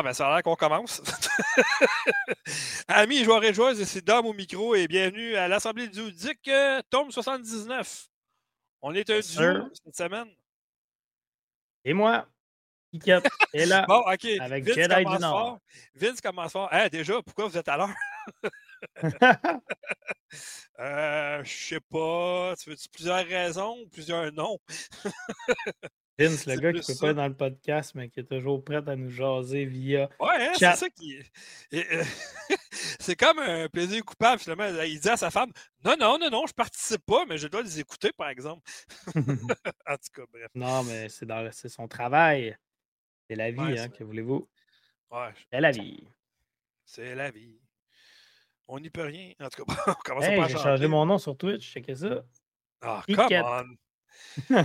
Bon, ben, ça a l'air qu'on commence. Amis joueurs et joueuses, c'est Dom au micro et bienvenue à l'Assemblée du Duc, euh, tome 79. On est un duo cette semaine. Et moi, Piquette est là. Bon, OK. Avec Vince Jedi du commence Nord. fort. Vince commence fort. Hein, déjà, pourquoi vous êtes à l'heure? Euh, je sais pas. Tu veux-tu plusieurs raisons ou plusieurs noms? Vince, le gars qui plus peut ça. pas être dans le podcast, mais qui est toujours prêt à nous jaser via. Ouais, hein, c'est ça qui euh, c'est comme un plaisir coupable, finalement. Il dit à sa femme Non, non, non, non, je participe pas, mais je dois les écouter, par exemple. en tout cas, bref. non, mais c'est dans c'est son travail. C'est la vie, Ouais, hein, que voulez-vous? Ouais, C'est la vie. c'est la vie. On n'y peut rien. En tout cas, on commence Hey, à j'ai changé mon nom sur Twitch, checkez ça. Ah, Piquette. come on.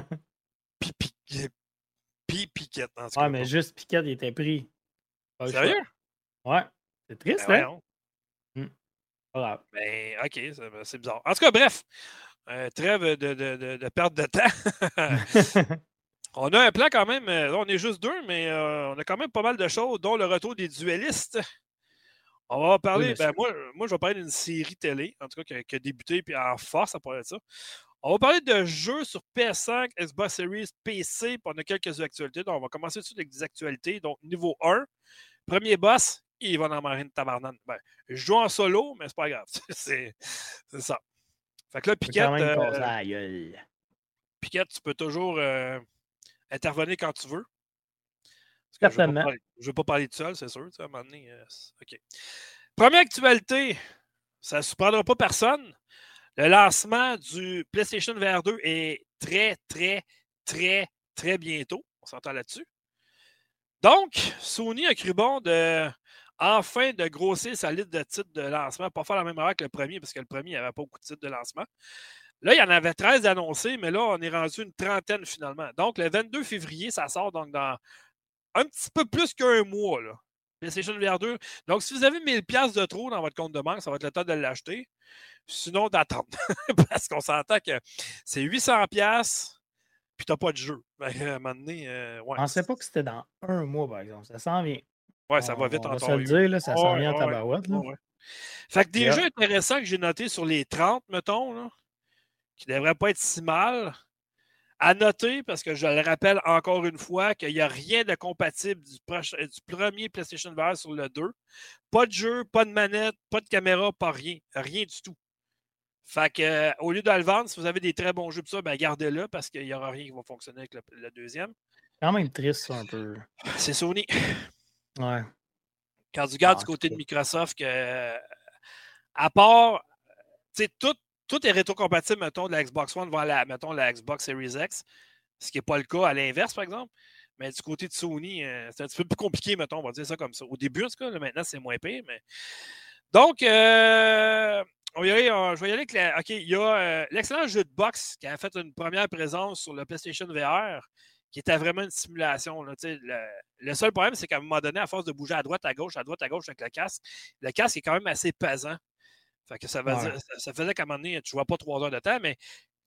Pi- Piquette, en tout cas. Ouais, mais juste Piquette, il était pris. Pas. Sérieux? Ouais. C'est triste, Ben hein? voyons. Pas grave. Ben, OK, c'est c'est bizarre. En tout cas, bref, euh, trêve de, de, de, de perte de temps. on a un plan quand même. euh, là, on est juste deux, mais euh, on a quand même pas mal de choses, dont le retour des duellistes. On va parler, ben moi, moi, je vais parler d'une série télé, en tout cas, qui a, qui a débuté puis en force à parler de ça. On va parler de jeux sur PS5, Xbox Series, PC, puis on a quelques actualités. Donc, on va commencer tout de suite avec des actualités. Donc, niveau 1, premier boss, il va dans Marine Tabarnane. Ben, je joue en solo, mais c'est pas grave. c'est ça. Fait que là, Piquette, euh. Piquette, tu peux toujours euh, intervenir quand tu veux. Que je ne veux, Certainement. pas parler- je veux pas parler tout seul, c'est sûr. tu sais, À un moment donné, euh, OK. Première actualité, ça ne surprendra pas personne. Le lancement du PlayStation VR 2 est très, très, très, très bientôt. On s'entend là-dessus. Donc, Sony a cru bon de enfin de grossir sa liste de titres de lancement, pas faire la même erreur que le premier, parce que le premier, il pas beaucoup de titres de lancement. Là, il y en avait 13 annoncés, mais là, on est rendu une trentaine finalement. Donc, le 22 février, ça sort dans un petit peu plus qu'un mois. PlayStation VR 2. Donc, si vous avez 1000$ de trop dans votre compte de banque, ça va être le temps de l'acheter. Sinon, d'attendre. Parce qu'on s'entend que c'est 800$, puis tu n'as pas de jeu. Ben, à un moment donné, euh, ouais. Je pensais pas que c'était dans un mois, par exemple. Ça s'en vient. Ouais, ça va On- vite on en va se temps le dire, là, ça s'en vient en tabarouette. ouais. Fait que des Yeah. jeux intéressants que j'ai notés sur les 30, mettons, là, qui ne devraient pas être si mal. À noter, parce que je le rappelle encore une fois, qu'il n'y a rien de compatible du, proche- du premier PlayStation VR sur le 2. Pas de jeu, pas de manette, pas de caméra, pas rien. Rien du tout. Fait que, euh, au lieu de le vendre, si vous avez des très bons jeux, pis ça, ben gardez-le parce qu'il n'y aura rien qui va fonctionner avec le, le deuxième. quand même triste, ça, un peu. C'est Sony. Ouais. Quand tu regardes Ah, du côté de Microsoft, que, à part, tu sais, tout, tout est rétrocompatible, mettons, de la Xbox One vers la, mettons, la Xbox Series X, ce qui n'est pas le cas à l'inverse, par exemple. Mais du côté de Sony, euh, c'est un petit peu plus compliqué, mettons, on va dire ça comme ça. Au début, en tout cas, maintenant, c'est moins pire, mais. Donc, euh, je vais y aller OK, il y a euh, l'excellent jeu de boxe qui a fait une première présence sur le PlayStation VR, qui était vraiment une simulation. le, le seul problème, c'est qu'à un moment donné, à force de bouger à droite, à gauche, à droite, à gauche avec le casque, le casque est quand même assez pesant. Fait que ça, veut Ouais. dire- ça, ça faisait qu'à un moment donné, tu ne vois pas trois heures de temps, mais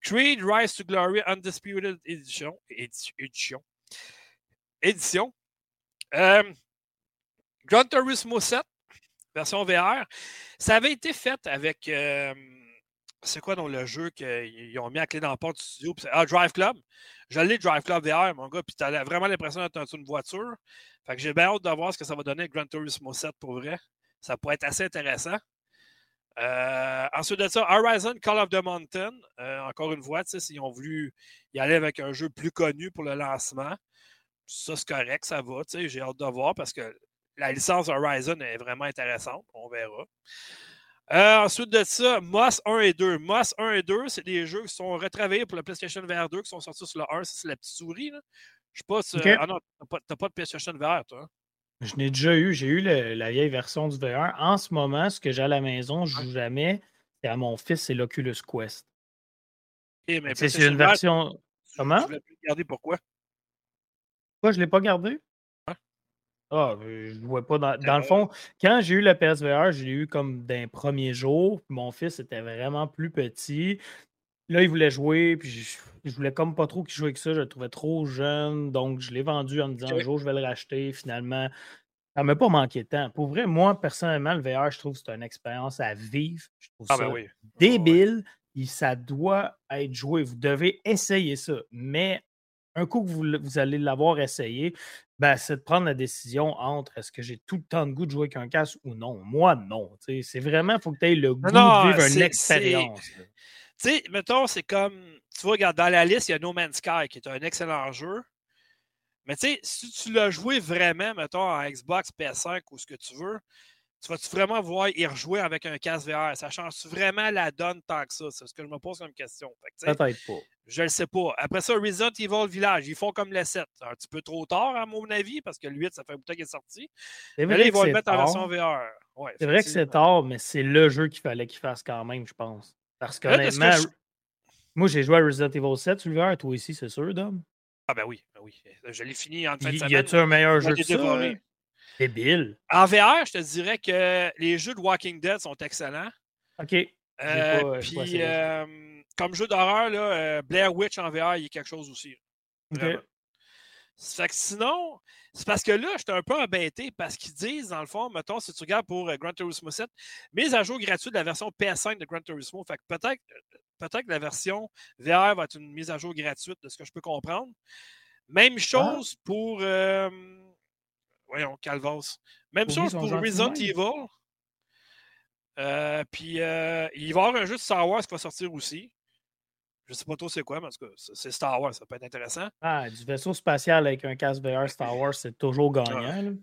Creed Rise to Glory Undisputed Edition. édi- Édition. Édition. Euh, Gran Turismo 7, version VR. Ça avait été fait avec. euh, c'est quoi dans le jeu qu'ils ont mis à clé dans la porte du studio? Ah, Drive Club. Je l'ai Drive Club VR, mon gars, puis tu as vraiment l'impression d'être dans une voiture. Fait que j'ai bien hâte de voir ce que ça va donner avec Gran Turismo 7 pour vrai. Ça pourrait être assez intéressant. Euh, ensuite de ça, Horizon Call of the Mountain. Euh, encore une fois, s'ils ont voulu y aller avec un jeu plus connu pour le lancement, ça c'est correct, ça va. J'ai hâte de voir parce que la licence Horizon est vraiment intéressante. On verra. Euh, ensuite de ça, Moss 1 et 2. Moss 1 et 2, c'est des jeux qui sont retravaillés pour le PlayStation VR 2 qui sont sortis sur le 1. Ça, c'est la petite souris. Là. Je sais pas si. Ok. Ah non, t'as pas, pas de PlayStation VR, toi. Hein? Je n'ai déjà eu. J'ai eu le- la vieille version du VR. En ce moment, ce que j'ai à la maison, je joue jamais. C'est à mon fils, c'est l'Oculus Quest. Mais C'est une version. tu- Comment? Tu le garder pourquoi? Pourquoi je ne l'ai pas gardé? Ouais. Ah, euh, je ne vois pas. Dans, dans Euh, le fond, quand j'ai eu le PSVR, je l'ai eu comme d'un premier jour. Mon fils était vraiment plus petit. Là, il voulait jouer, puis je, je voulais comme pas trop qu'il joue avec ça. Je le trouvais trop jeune. Donc, je l'ai vendu en me disant un jour, je vais le racheter. Finalement, Ça m'a pas manqué de temps. Pour vrai, moi, personnellement, le VR, je trouve que c'est une expérience à vivre. Je trouve Ah, ça ben oui. débile. et ça doit être joué. Vous devez essayer ça. Mais un coup que vous, vous allez l'avoir essayé, ben, c'est de prendre la décision entre est-ce que j'ai tout le temps de goût de jouer avec un casque ou non. Moi, non. C'est vraiment, il faut que tu aies le goût non, de vivre une expérience. Tu sais, mettons, c'est comme. Tu vois, regarde, dans la liste, il y a No Man's Sky, qui est un excellent jeu. Mais tu sais, si tu l'as joué vraiment, mettons, en Xbox, PS5 ou ce que tu veux, tu vas-tu vraiment voir y rejouer avec un casque VR? Ça change vraiment la donne tant que ça? C'est ce que je me pose comme question. Peut-être pas. je le sais pas. Après ça, Resident Evil Village, ils font comme le 7. C'est un petit peu trop tard, à mon avis, parce que le 8, ça fait un bout de temps qu'il est sorti. Mais là, vrai ils vont le mettre en version. VR. Ouais, C'est vrai que c'est tard, mais c'est le jeu qu'il fallait qu'il fasse quand même, je pense. Parce Là, que je- moi, j'ai joué à Resident Evil 7 sur le VR, toi aussi, c'est sûr, Dom. Ah ben oui, ben oui. Je l'ai fini en fin de Y, semaine. y a-tu un meilleur je jeu que ça? hein? Débile. En VR, je te dirais que les jeux de Walking Dead sont excellents. OK. Euh, pas- puis, euh, comme jeu d'horreur, là, euh, Blair Witch en VR, il y a quelque chose aussi. Vraiment. Ça fait que sinon, c'est parce que là, j'étais un peu embêté parce qu'ils disent, dans le fond, mettons, si tu regardes pour euh, Gran Turismo 7, mise à jour gratuite de la version PS5 de Gran Turismo. Fait que peut-être peut-être que la version VR va être une mise à jour gratuite de ce que je peux comprendre. Même Ah. chose pour. euh, voyons, Calvas. Même Pour chose pour Resident. Evil. Euh, puis euh, il va y avoir un jeu de Star Wars qui va sortir aussi. Je sais pas trop c'est quoi, mais en tout cas, c'est Star Wars, ça peut être intéressant. Ah, du vaisseau spatial avec un casque VR Star Wars, c'est toujours Ah. gagnant.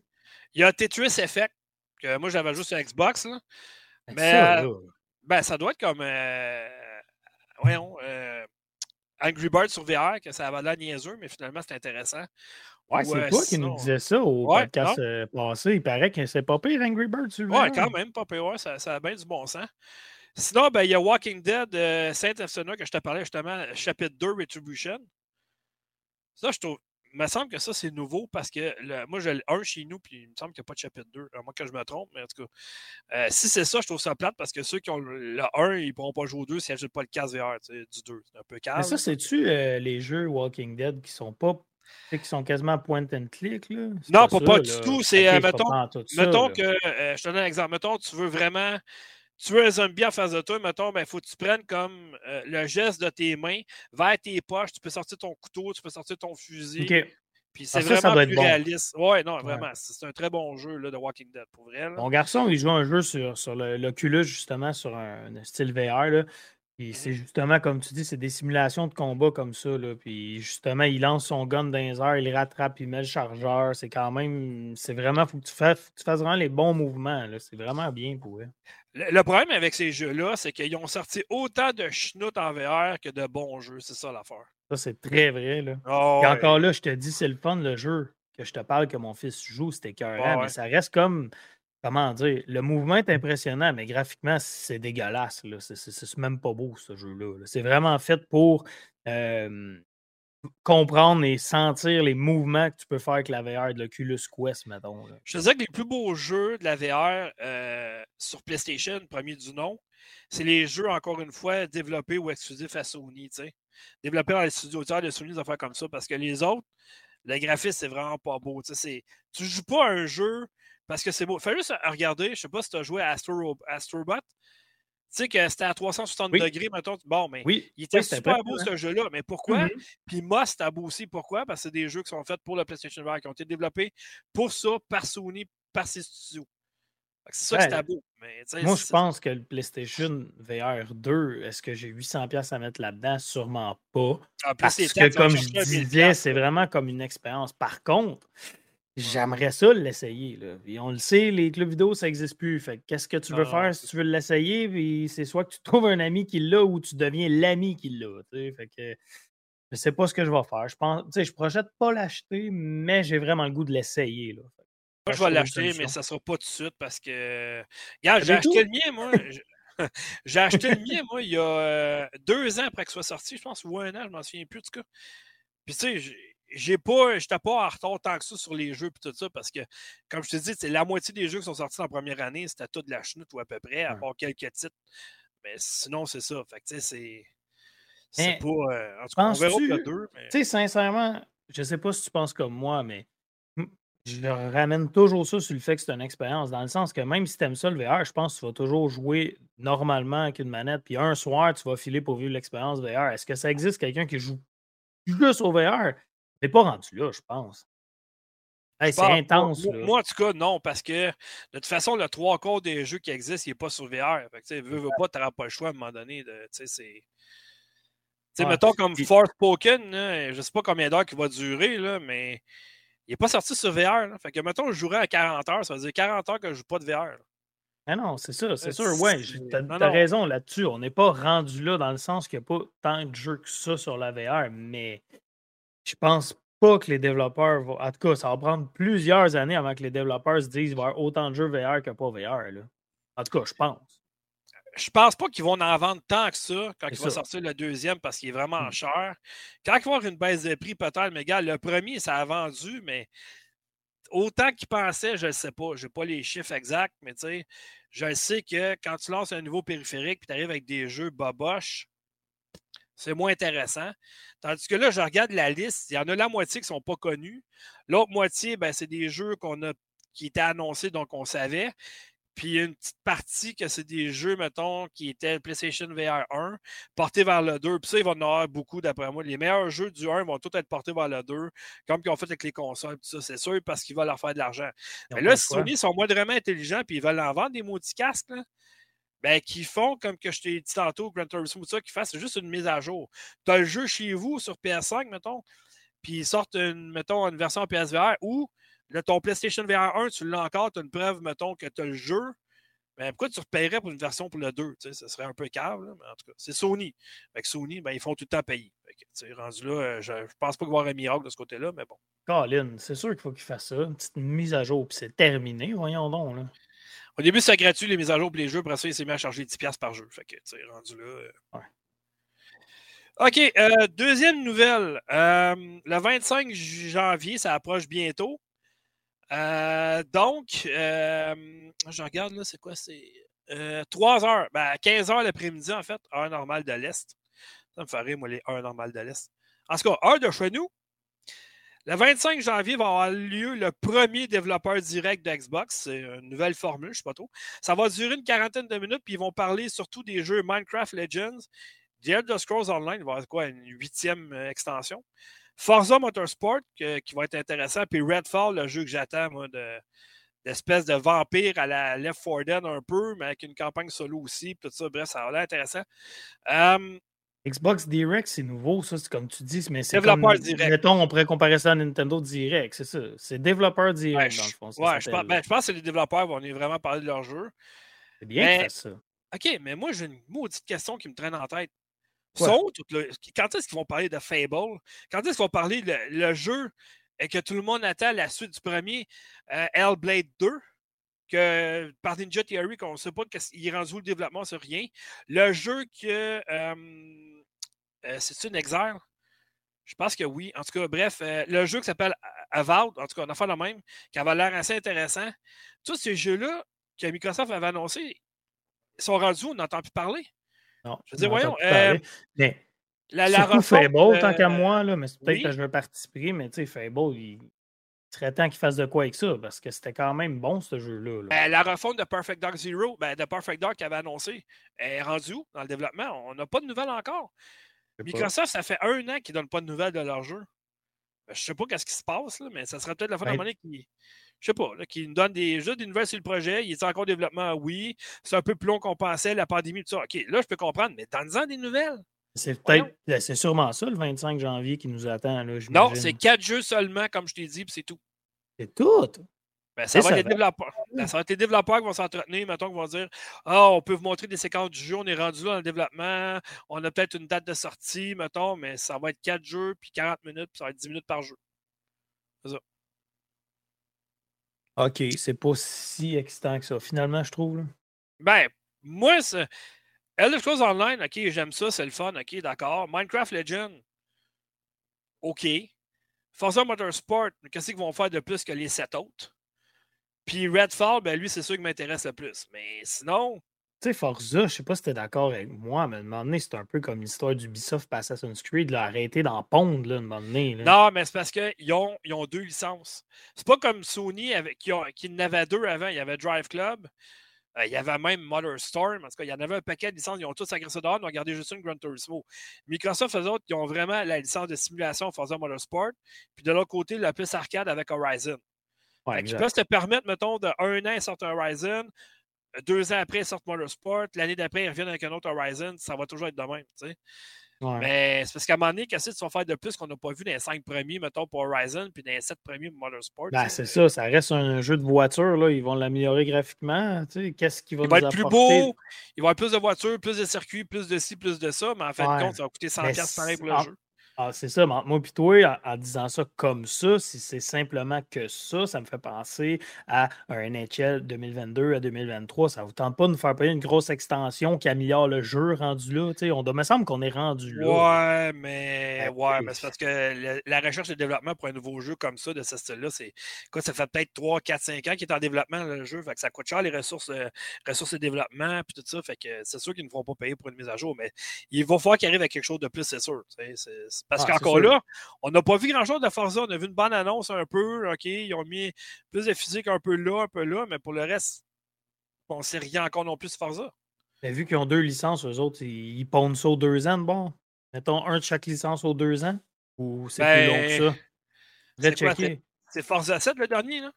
Il y a Tetris Effect, que moi j'avais juste sur Xbox. Là. Mais, ça, euh, Ben, ça doit être comme. euh, voyons. euh, Angry Birds sur VR, que ça avait l'air niaiseux, mais finalement c'est intéressant. ouais, Ou, c'est toi qui nous disais ça au Ouais, podcast passé. Il paraît que c'est pas pire Angry Bird sur le Ouais, VR. quand même, pas pire, ouais, ça, ça a bien du bon sens. Sinon, ben, il y a Walking Dead, euh, Saint Efsona, que je te parlais justement, chapitre 2, Retribution. Ça, je trouve. Il me semble que ça, c'est nouveau parce que le- moi, j'ai le 1 chez nous, puis il me semble qu'il n'y a pas de chapitre 2. À moins que je me trompe, mais en tout cas. euh, si c'est ça, je trouve ça plate parce que ceux qui ont le, le 1, ils ne pourront pas jouer au 2 s'ils n'achètent pas le casque VR tu sais, du 2. C'est un peu Mais calme. ça, c'est-tu euh, les jeux Walking Dead qui sont pas. tu sais, qui sont quasiment point and click, là? Non, pas, ça, pas du là. tout. C'est, mettons, ça, mettons que, euh, je te donne un exemple, mettons, tu veux vraiment, tu veux un zombie en face de toi, mettons, ben, il faut que tu prennes comme euh, le geste de tes mains vers tes poches, tu peux sortir ton couteau, tu peux sortir ton fusil, OK. puis c'est Ah, ça, ça vraiment doit être plus bon. réaliste. Ouais, non, vraiment, c'est c'est un très bon jeu là, de Walking Dead, pour vrai. là. Mon garçon, il joue un jeu sur, sur l'Oculus, justement, sur un, un style VR. Là. Puis c'est Mhm. justement, comme tu dis, c'est des simulations de combat comme ça. Là. Puis justement, il lance son gun dans les airs, il rattrape, il met le chargeur. C'est quand même. C'est vraiment. faut que tu fasses, faut que tu fasses vraiment les bons mouvements. C'est vraiment bien pour eux. Le, le problème avec ces jeux-là, c'est qu'ils ont sorti autant de schnout en VR que de bons jeux, c'est ça l'affaire. Ça, c'est très vrai. Là. Oh, Et ouais. encore là, je te dis, c'est le fun, le jeu que je te parle que mon fils joue, c'était écœurant, ouais. mais ça reste comme, comment dire, le mouvement est impressionnant, mais graphiquement, c'est dégueulasse. C'est- même pas beau, ce jeu-là. là. C'est vraiment fait pour euh, comprendre et sentir les mouvements que tu peux faire avec la VR de l'Oculus Quest, mettons. là. Je te disais que les plus beaux jeux de la VR euh, sur PlayStation, premier du nom, c'est les jeux, encore une fois, développés ou exclusifs à Sony. Développés dans les studios de Sony, des affaires comme ça, parce que les autres, le graphisme, c'est vraiment pas beau. Tu joues pas à un jeu parce que c'est beau. Fais juste regarder, je sais pas si tu as joué à Astro, Astrobot. Tu sais que c'était à 360 Oui. degrés, mettons. Bon, mais Oui, il était oui, super beau, ce jeu-là. Mais pourquoi? Mhm. Puis Moss, c'était beau aussi. Pourquoi? Parce que c'est des jeux qui sont faits pour le PlayStation VR, qui ont été développés pour ça, par Sony, par ses studios. C'est ça Ouais, que c'était beau. Mais, Moi, je c'est- pense que le PlayStation VR 2, est-ce que j'ai 800$ à mettre là-dedans? Sûrement pas. Parce que, comme je disais, 1000$, c'est vraiment comme une expérience. Par contre, j'aimerais ça l'essayer. Puis on le sait, les clubs vidéo, ça n'existe plus. Fait que qu'est-ce que tu veux Non, faire si tu veux l'essayer? Puis c'est soit que tu trouves un ami qui l'a ou tu deviens l'ami qui l'a. Fait que je sais pas ce que je vais faire. Je pense, je projette pas l'acheter, mais j'ai vraiment le goût de l'essayer. Moi, je vais l'acheter, mais ça ne sera pas tout de suite parce que. Regarde, j'ai acheté le mien, moi. J'ai- acheté le mien, moi, il y a euh, deux ans après qu'il soit sorti, je pense, ou un an, je m'en souviens plus, en tout cas. Puis, tu sais, j'ai- pas, j'étais pas en retard tant que ça sur les jeux et tout ça, parce que, comme je te dis, c'est la moitié des jeux qui sont sortis en première année, c'était tout de la chenoute ou à peu près, à part quelques titres. Mais sinon, c'est ça. Fait que, tu sais, c'est. C'est pas. euh, en tout cas, on verra penses-tu- deux. Mais... Tu sais, sincèrement, je sais pas si tu penses comme moi, mais je ramène toujours ça sur le fait que c'est une expérience, dans le sens que même si tu aimes ça le VR, je pense que tu vas toujours jouer normalement avec une manette, puis un soir, tu vas filer pour vivre l'expérience VR. Est-ce que ça existe quelqu'un qui joue juste au VR? C'est pas rendu là, je pense. c'est intense. Moi, en tout cas, non, parce que de toute façon, le trois quarts des jeux qui existent, il n'est pas sur VR. Fait que, veux, veux pas, tu n'auras pas le choix à un moment donné. De, c'est... mettons comme Force Pokémon, je ne sais pas combien d'heures il va durer, là, mais il n'est pas sorti sur VR. Fait que, mettons, je jouerais à 40 heures, ça veut dire 40 heures que je ne joue pas de VR. Ah non, c'est ça, c'est sûr. Ouais, tu as, raison là-dessus. On n'est pas rendu là dans le sens qu'il n'y a pas tant de jeux que ça sur la VR, mais je pense pas que les développeurs vont. En tout cas, ça va prendre plusieurs années avant que les développeurs se disent qu'il va y avoir autant de jeux VR que pas VR. Là. En tout cas, je pense je pense pas qu'ils vont en vendre tant que ça quand il va sortir le deuxième parce qu'il est vraiment mmh. cher. Quand il va y avoir une baisse de prix, peut-être, mais gars, le premier, ça a vendu, mais autant qu'ils pensaient, je ne sais pas. Je n'ai pas les chiffres exacts, mais tu sais, je sais que quand tu lances un nouveau périphérique et tu arrives avec des jeux boboches, c'est moins intéressant. Tandis que là, je regarde la liste, il y en a la moitié qui ne sont pas connus. L'autre moitié, ben, c'est des jeux qu'on a qui étaient annoncés, donc on savait. Puis une petite partie que c'est des jeux, mettons, qui étaient PlayStation VR 1, portés vers le 2. Puis ça, ils vont en avoir beaucoup, d'après moi. Les meilleurs jeux du 1 vont tous être portés vers le 2, comme ils ont fait avec les consoles. Puis ça, c'est sûr, parce qu'ils veulent leur faire de l'argent. Mais là, si Sony sont moindrement intelligents, puis ils veulent en vendre des maudits casques, là, ben, qui font, comme que je t'ai dit tantôt, Grand Turismo, ça, qui fassent juste une mise à jour. Tu as le jeu chez vous sur PS5, mettons, puis ils sortent, une, mettons, une version PSVR Là, ton PlayStation VR 1, tu l'as encore, tu as une preuve, mettons, que tu as le jeu. Mais pourquoi tu repayerais pour une version pour le 2? Ce serait un peu cave, mais en tout cas, c'est Sony. Avec Sony, ben, ils font tout le temps payer. Fait rendu là, euh, je, ne pense pas qu'il y avoir un miracle de ce côté-là, mais bon. Colin, c'est sûr qu'il faut qu'il fasse ça. Une petite mise à jour, puis c'est terminé, voyons donc. Là. Au début, c'est gratuit, les mises à jour pour les jeux. Après ça, il s'est mis à charger 10$ par jeu. Fait que, tu rendu là. Euh. OK, euh, deuxième nouvelle. le 25 janvier, ça approche bientôt. Euh, donc, euh, je regarde là, c'est quoi? C'est 3 euh, heures, ben, 15 heures l'après-midi, en fait, heure normale de l'Est. Ça me ferait, moi, les heures normales de l'Est. En tout cas, heure de chez nous. Le 25 janvier va avoir lieu le premier développeur direct de Xbox. C'est une nouvelle formule, je ne sais pas trop. Ça va durer une quarantaine de minutes, puis ils vont parler surtout des jeux Minecraft Legends, The Elder Scrolls Online, va quoi, une huitième extension. Forza Motorsport, qui va être intéressant. Puis Redfall, le jeu que j'attends, moi, de, d'espèce de vampire à la Left 4 Dead un peu, mais avec une campagne solo aussi. Tout ça, bref, ça a l'air intéressant. Xbox Direct, c'est nouveau, ça, c'est comme tu dis, mais c'est développeur comme, direct. Mettons, on pourrait comparer ça à Nintendo Direct, c'est ça. C'est développeur direct, dans le fond. Ouais, je pense, ben, je pense, que les développeurs vont vraiment parler de leur jeu. C'est bien ça. OK, mais moi, j'ai une maudite question qui me traîne en tête quand est-ce qu'ils vont parler de Fable? Quand est-ce qu'ils vont parler le, le jeu et que tout le monde attend la suite du premier, euh, Hellblade 2? Que par Ninja Theory, qu'on ne sait pas qu'il est rendu où le développement sur rien. Le jeu que. Euh, euh, C'est-tu une exergue? Je pense que oui. En tout cas, bref, le jeu qui s'appelle Avowed, en tout cas, on a fait le même, qui avait l'air assez intéressant. Tous ces jeux-là que Microsoft avait annoncés, sont rendus, on n'entend plus parler. Non. Je veux dire, voyons. Euh, mais la, Fable, tant qu'à euh, moi, là, mais peut-être que je veux participer, mais tu sais, Fable, il, serait temps qu'il fasse de quoi avec ça, parce que c'était quand même bon, ce jeu-là. Ben, la refonte de Perfect Dark Zero, ben, de Perfect Dark qu'il avait annoncé, est rendue où dans le développement? On n'a pas de nouvelles encore. Microsoft, ça fait un an qu'ils ne donnent pas de nouvelles de leur jeu. Ben, je ne sais pas qu'est-ce qui se passe, là, mais ça serait peut-être la fin de la monnaie qui je sais pas, qui nous donne des, juste des nouvelles sur le projet. Il est encore en développement, oui. C'est un peu plus long qu'on pensait, la pandémie, tout ça. OK, là, je peux comprendre, mais donne-en des nouvelles. C'est peut-être, ben, c'est sûrement ça, le 25 janvier qui nous attend. Là, non, c'est quatre jeux seulement, comme je t'ai dit, puis c'est tout. C'est tout. Ben, ça, va être les développeurs, ben, ça va être les développeurs qui vont s'entretenir, mettons, qui vont dire Ah, on peut vous montrer des séquences du jeu, on est rendu là dans le développement, on a peut-être une date de sortie, mettons, mais ça va être quatre jeux, puis 40 minutes, puis ça va être 10 minutes par jeu. C'est ça. OK, c'est pas si excitant que ça, finalement, je trouve. Là. Ben, moi, c'est. Elder Scrolls Online, OK, j'aime ça, c'est le fun, OK, d'accord. Minecraft Legend, OK. Forza Motorsport, qu'est-ce qu'ils vont faire de plus que les sept autres? Puis Redfall, ben lui, c'est sûr qui m'intéresse le plus. Mais sinon. sais, Forza, je sais pas si tu es d'accord avec moi, mais à un moment donné, c'est un peu comme l'histoire d'Ubisoft et Assassin's Creed, là, arrêter d'en pondre, là, à un moment donné. Non, mais c'est parce qu'ils ont, ils ont deux licences. C'est pas comme Sony avec, qui, en avait deux avant. Il y avait Drive Club, il y avait même Motorstorm. En tout cas, il y en avait un paquet de licences. Ils ont tous agressé dehors. Ils ont gardé juste une Gran Turismo. Microsoft, eux autres, ils ont vraiment la licence de simulation Forza Motorsport. Puis de l'autre côté, la plus arcade avec Horizon. Ouais, ils peuvent se permettre, mettons, de un an, ils sortent un Horizon. Deux ans après, ils sortent Motorsport. L'année d'après, ils reviennent avec un autre Horizon. Ça va toujours être de même. Tu sais. Mais c'est parce qu'à un moment donné, qu'est-ce qu'ils vont faire de plus qu'on n'a pas vu dans les cinq premiers, mettons, pour Horizon, puis dans les sept premiers pour Motorsport? Ben, c'est ça, ça reste un jeu de voiture. Là. Ils vont l'améliorer graphiquement. Qu'est-ce qui va Il va être plus beau, il va y avoir plus de voitures, plus de circuits, plus de ci, plus de ça, mais en fin de compte, ça va coûter 100$ pareil pour le jeu. Ah, c'est ça, moi et toi, en, disant ça comme ça, si c'est simplement que ça, ça me fait penser à un NHL 2022 à 2023. Ça ne vous tente pas de nous faire payer une grosse extension qui améliore le jeu rendu là. On doit, me semble qu'on est rendu là. Ouais, mais, ouais, mais c'est parce que la recherche et le développement pour un nouveau jeu comme ça, de ce style-là, c'est quoi, ça fait peut-être 3, 4, 5 ans qu'il est en développement le jeu. Fait que ça coûte cher les ressources, euh, ressources de développement puis tout ça. Fait que c'est sûr qu'ils ne vont pas payer pour une mise à jour, mais il va falloir qu'il arrive à quelque chose de plus, c'est sûr. C'est parce ah, qu'encore là, on n'a pas vu grand-chose de Forza. On a vu une bonne annonce un peu. OK, ils ont mis plus de physique un peu là, un peu là, mais pour le reste, on ne sait rien encore non plus de Forza. Mais vu qu'ils ont deux licences, eux autres, ils pondent ça aux deux ans, bon. Mettons un de chaque licence aux deux ans. Ou c'est plus long que ça? C'est Forza 7 le dernier, là?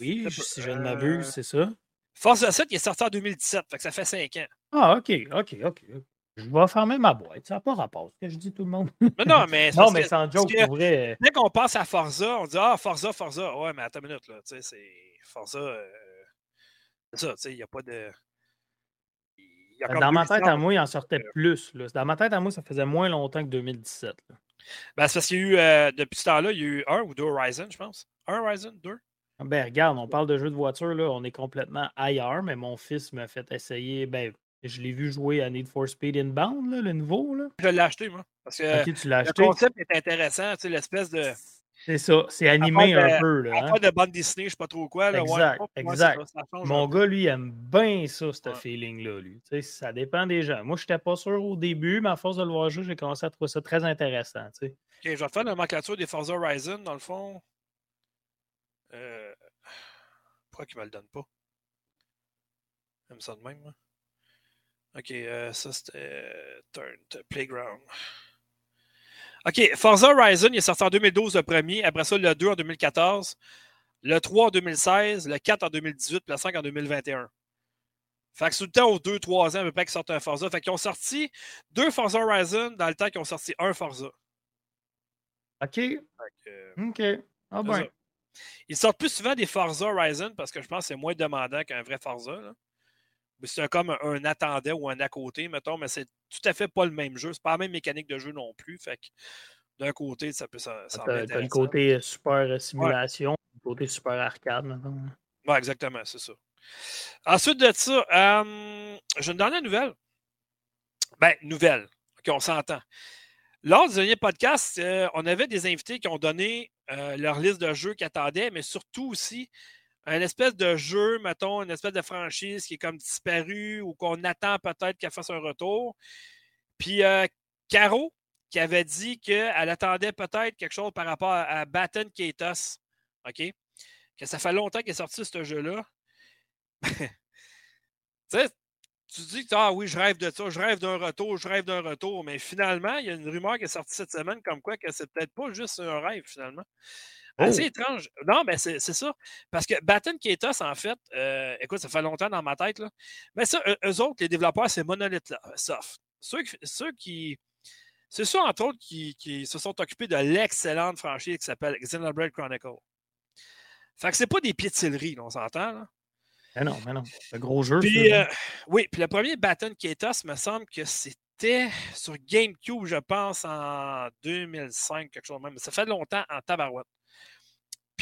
Oui, si je ne m'abuse, euh, c'est ça. Forza 7 il est sorti en 2017, fait que ça fait cinq ans. Ah, ok, ok, ok. Je vais fermer ma boîte. Ça n'a pas rapport, ce que je dis tout le monde. Mais non, mais, non, mais sans joke, pour vrai. Dès qu'on pense à Forza, on dit Ah, Forza, Forza. Ouais, mais attends une minute, là. Tu sais, c'est Forza. Euh, c'est ça, tu sais, il n'y a pas de. Dans ma tête à moi, il en sortait euh, plus. Là. Dans ma tête à moi, ça faisait moins longtemps que 2017. Ben, c'est parce qu'il y a eu, euh, depuis ce temps-là, il y a eu un ou deux Horizon, je pense. Un Horizon, deux. Ben, regarde, on parle de jeux de voiture, là, on est complètement ailleurs, mais mon fils m'a fait essayer, ben, je l'ai vu jouer à Need for Speed Inbound, là, le nouveau. Là. Je l'ai acheté, moi. Parce que le concept est intéressant, tu sais, l'espèce de. C'est ça, c'est animé un peu. Là, hein? de bande dessinée, je sais pas trop quoi. Là, exact, exact. Mon gars, lui, aime bien ça, ce feeling-là. Lui. Tu sais, ça dépend des gens. Moi, je n'étais pas sûr au début, mais à force de le voir jouer, j'ai commencé à trouver ça très intéressant. Tu sais. Ok, je vais faire la nomenclature des Forza Horizon, dans le fond. Euh... Pourquoi qu'il ne me le donne pas? J'aime ça de même, moi. OK, euh, ça c'était euh, Turn to Playground. OK, Forza Horizon, il est sorti en 2012 le premier, après ça le 2 en 2014, le 3 en 2016, le 4 en 2018, le 5 en 2021. Fait que tout le temps aux 2-3 ans à peu près qu'ils sortent un Forza. Fait qu'ils ont sorti deux Forza Horizon dans le temps qu'ils ont sorti un Forza. OK. OK. Ah ben. Ils sortent plus souvent des Forza Horizon parce que je pense que c'est moins demandant qu'un vrai Forza. Là c'est comme un, attendait ou un à côté, mettons, mais c'est tout à fait pas le même jeu. C'est pas la même mécanique de jeu non plus. Fait que d'un côté, ça peut s'en T'as le côté super euh, simulation, le côté super arcade, mettons. Oui, exactement, c'est ça. Ensuite de ça, euh, j'ai une dernière nouvelle. Ben, nouvelle. OK, on s'entend. Lors du dernier podcast, euh, on avait des invités qui ont donné leur liste de jeux qu'ils attendaient, mais surtout aussi un espèce de jeu, mettons, une espèce de franchise qui est comme disparue ou qu'on attend peut-être qu'elle fasse un retour. Puis euh, Caro, qui avait dit qu'elle attendait peut-être quelque chose par rapport à, Batten Katos. OK? Que ça fait longtemps qu'il est sorti ce jeu-là. tu dis que ah oui, je rêve de ça, je rêve d'un retour, je rêve d'un retour, mais finalement, il y a une rumeur qui est sortie cette semaine comme quoi que c'est peut-être pas juste un rêve finalement. Assez oh! étrange. Non, mais c'est ça. Parce que Batten Ketos, en fait, euh, écoute, ça fait longtemps dans ma tête, là. Mais ça, eux, autres, les développeurs, c'est Monolith Soft. Ceux, ceux qui. C'est ceux, entre autres, qui, qui, se sont occupés de l'excellente franchise qui s'appelle Xenoblade Chronicle. Fait que c'est pas des de on s'entend, là. Mais non, mais non. C'est un gros jeu. Puis, euh, oui, puis le premier Batten Ketos, me semble que c'était sur GameCube, je pense, en 2005, quelque chose de même. Ça fait longtemps en tabarouette.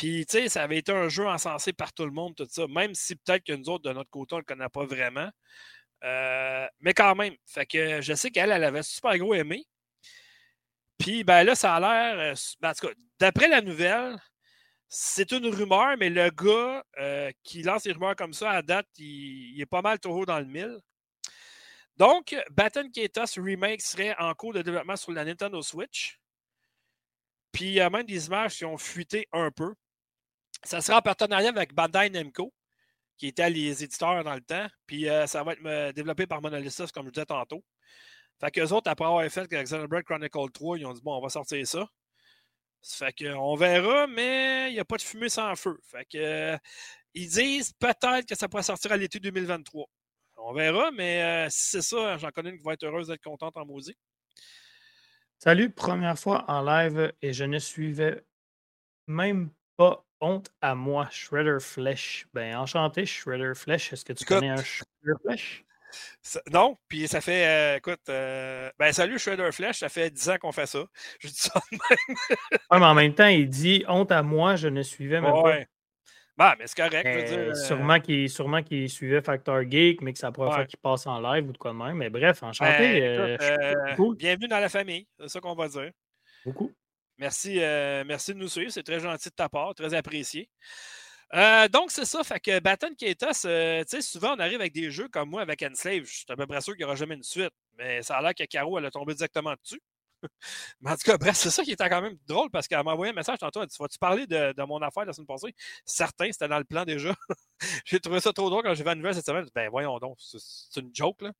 Puis, tu sais, ça avait été un jeu encensé par tout le monde, tout ça, même si peut-être que nous autres, de notre côté, on ne le connaît pas vraiment. Euh, mais quand même, fait que je sais qu'elle, elle avait super gros aimé. Puis, ben là, ça a l'air. Euh, ben, en tout cas, d'après la nouvelle, c'est une rumeur, mais le gars euh, qui lance des rumeurs comme ça, à date, il, est pas mal trop dans le mille. Donc, Batten Ketos Remake serait en cours de développement sur la Nintendo Switch. Puis il y a même des images qui ont fuité un peu. Ça sera en partenariat avec Bandai Namco, qui était les éditeurs dans le temps. Puis euh, ça va être euh, développé par Monolith comme je disais tantôt. Fait qu'eux autres, après avoir fait Xenoblade Chronicle 3, ils ont dit bon, on va sortir ça. Fait qu'on verra, mais il n'y a pas de fumée sans feu. Fait que euh, ils disent peut-être que ça pourrait sortir à l'été 2023. On verra, mais si c'est ça, j'en connais une qui va être heureuse d'être contente en maudit. Salut, première fois en live et je ne suivais même pas honte à moi, Shredder Flesh. Ben, enchanté, Shredder Flesh. Est-ce que tu connais un Shredder Flesh? non, puis ça fait, euh, écoute, euh, ben salut Shredder Flesh, ça fait 10 ans qu'on fait ça. Je dis ça même. mais en même temps, il dit honte à moi, je ne suivais même pas. Bah, mais c'est correct. Euh, sûrement qu'il suivait Factor Geek, mais que ça pourrait faire qu'il passe en live ou de quoi de même. Mais bref, enchanté. Ben, euh, bienvenue dans la famille, c'est ça qu'on va dire. Beaucoup. Merci, euh, merci de nous suivre, c'est très gentil de ta part, très apprécié. donc, c'est ça. Fait que Baton Ketos, tu sais, souvent on arrive avec des jeux comme moi avec Enslave. Je suis à peu près sûr qu'il n'y aura jamais une suite. Mais ça a l'air que Caro, elle a tombé exactement dessus. Mais en tout cas, bref, c'est ça qui était quand même drôle parce qu'elle m'a envoyé un message tantôt. Elle dit Vas-tu parler de, mon affaire la semaine passée? Certain, c'était dans le plan déjà. j'ai trouvé ça trop drôle quand j'ai vu la nouvelle cette semaine. Ben voyons donc, c'est une joke là.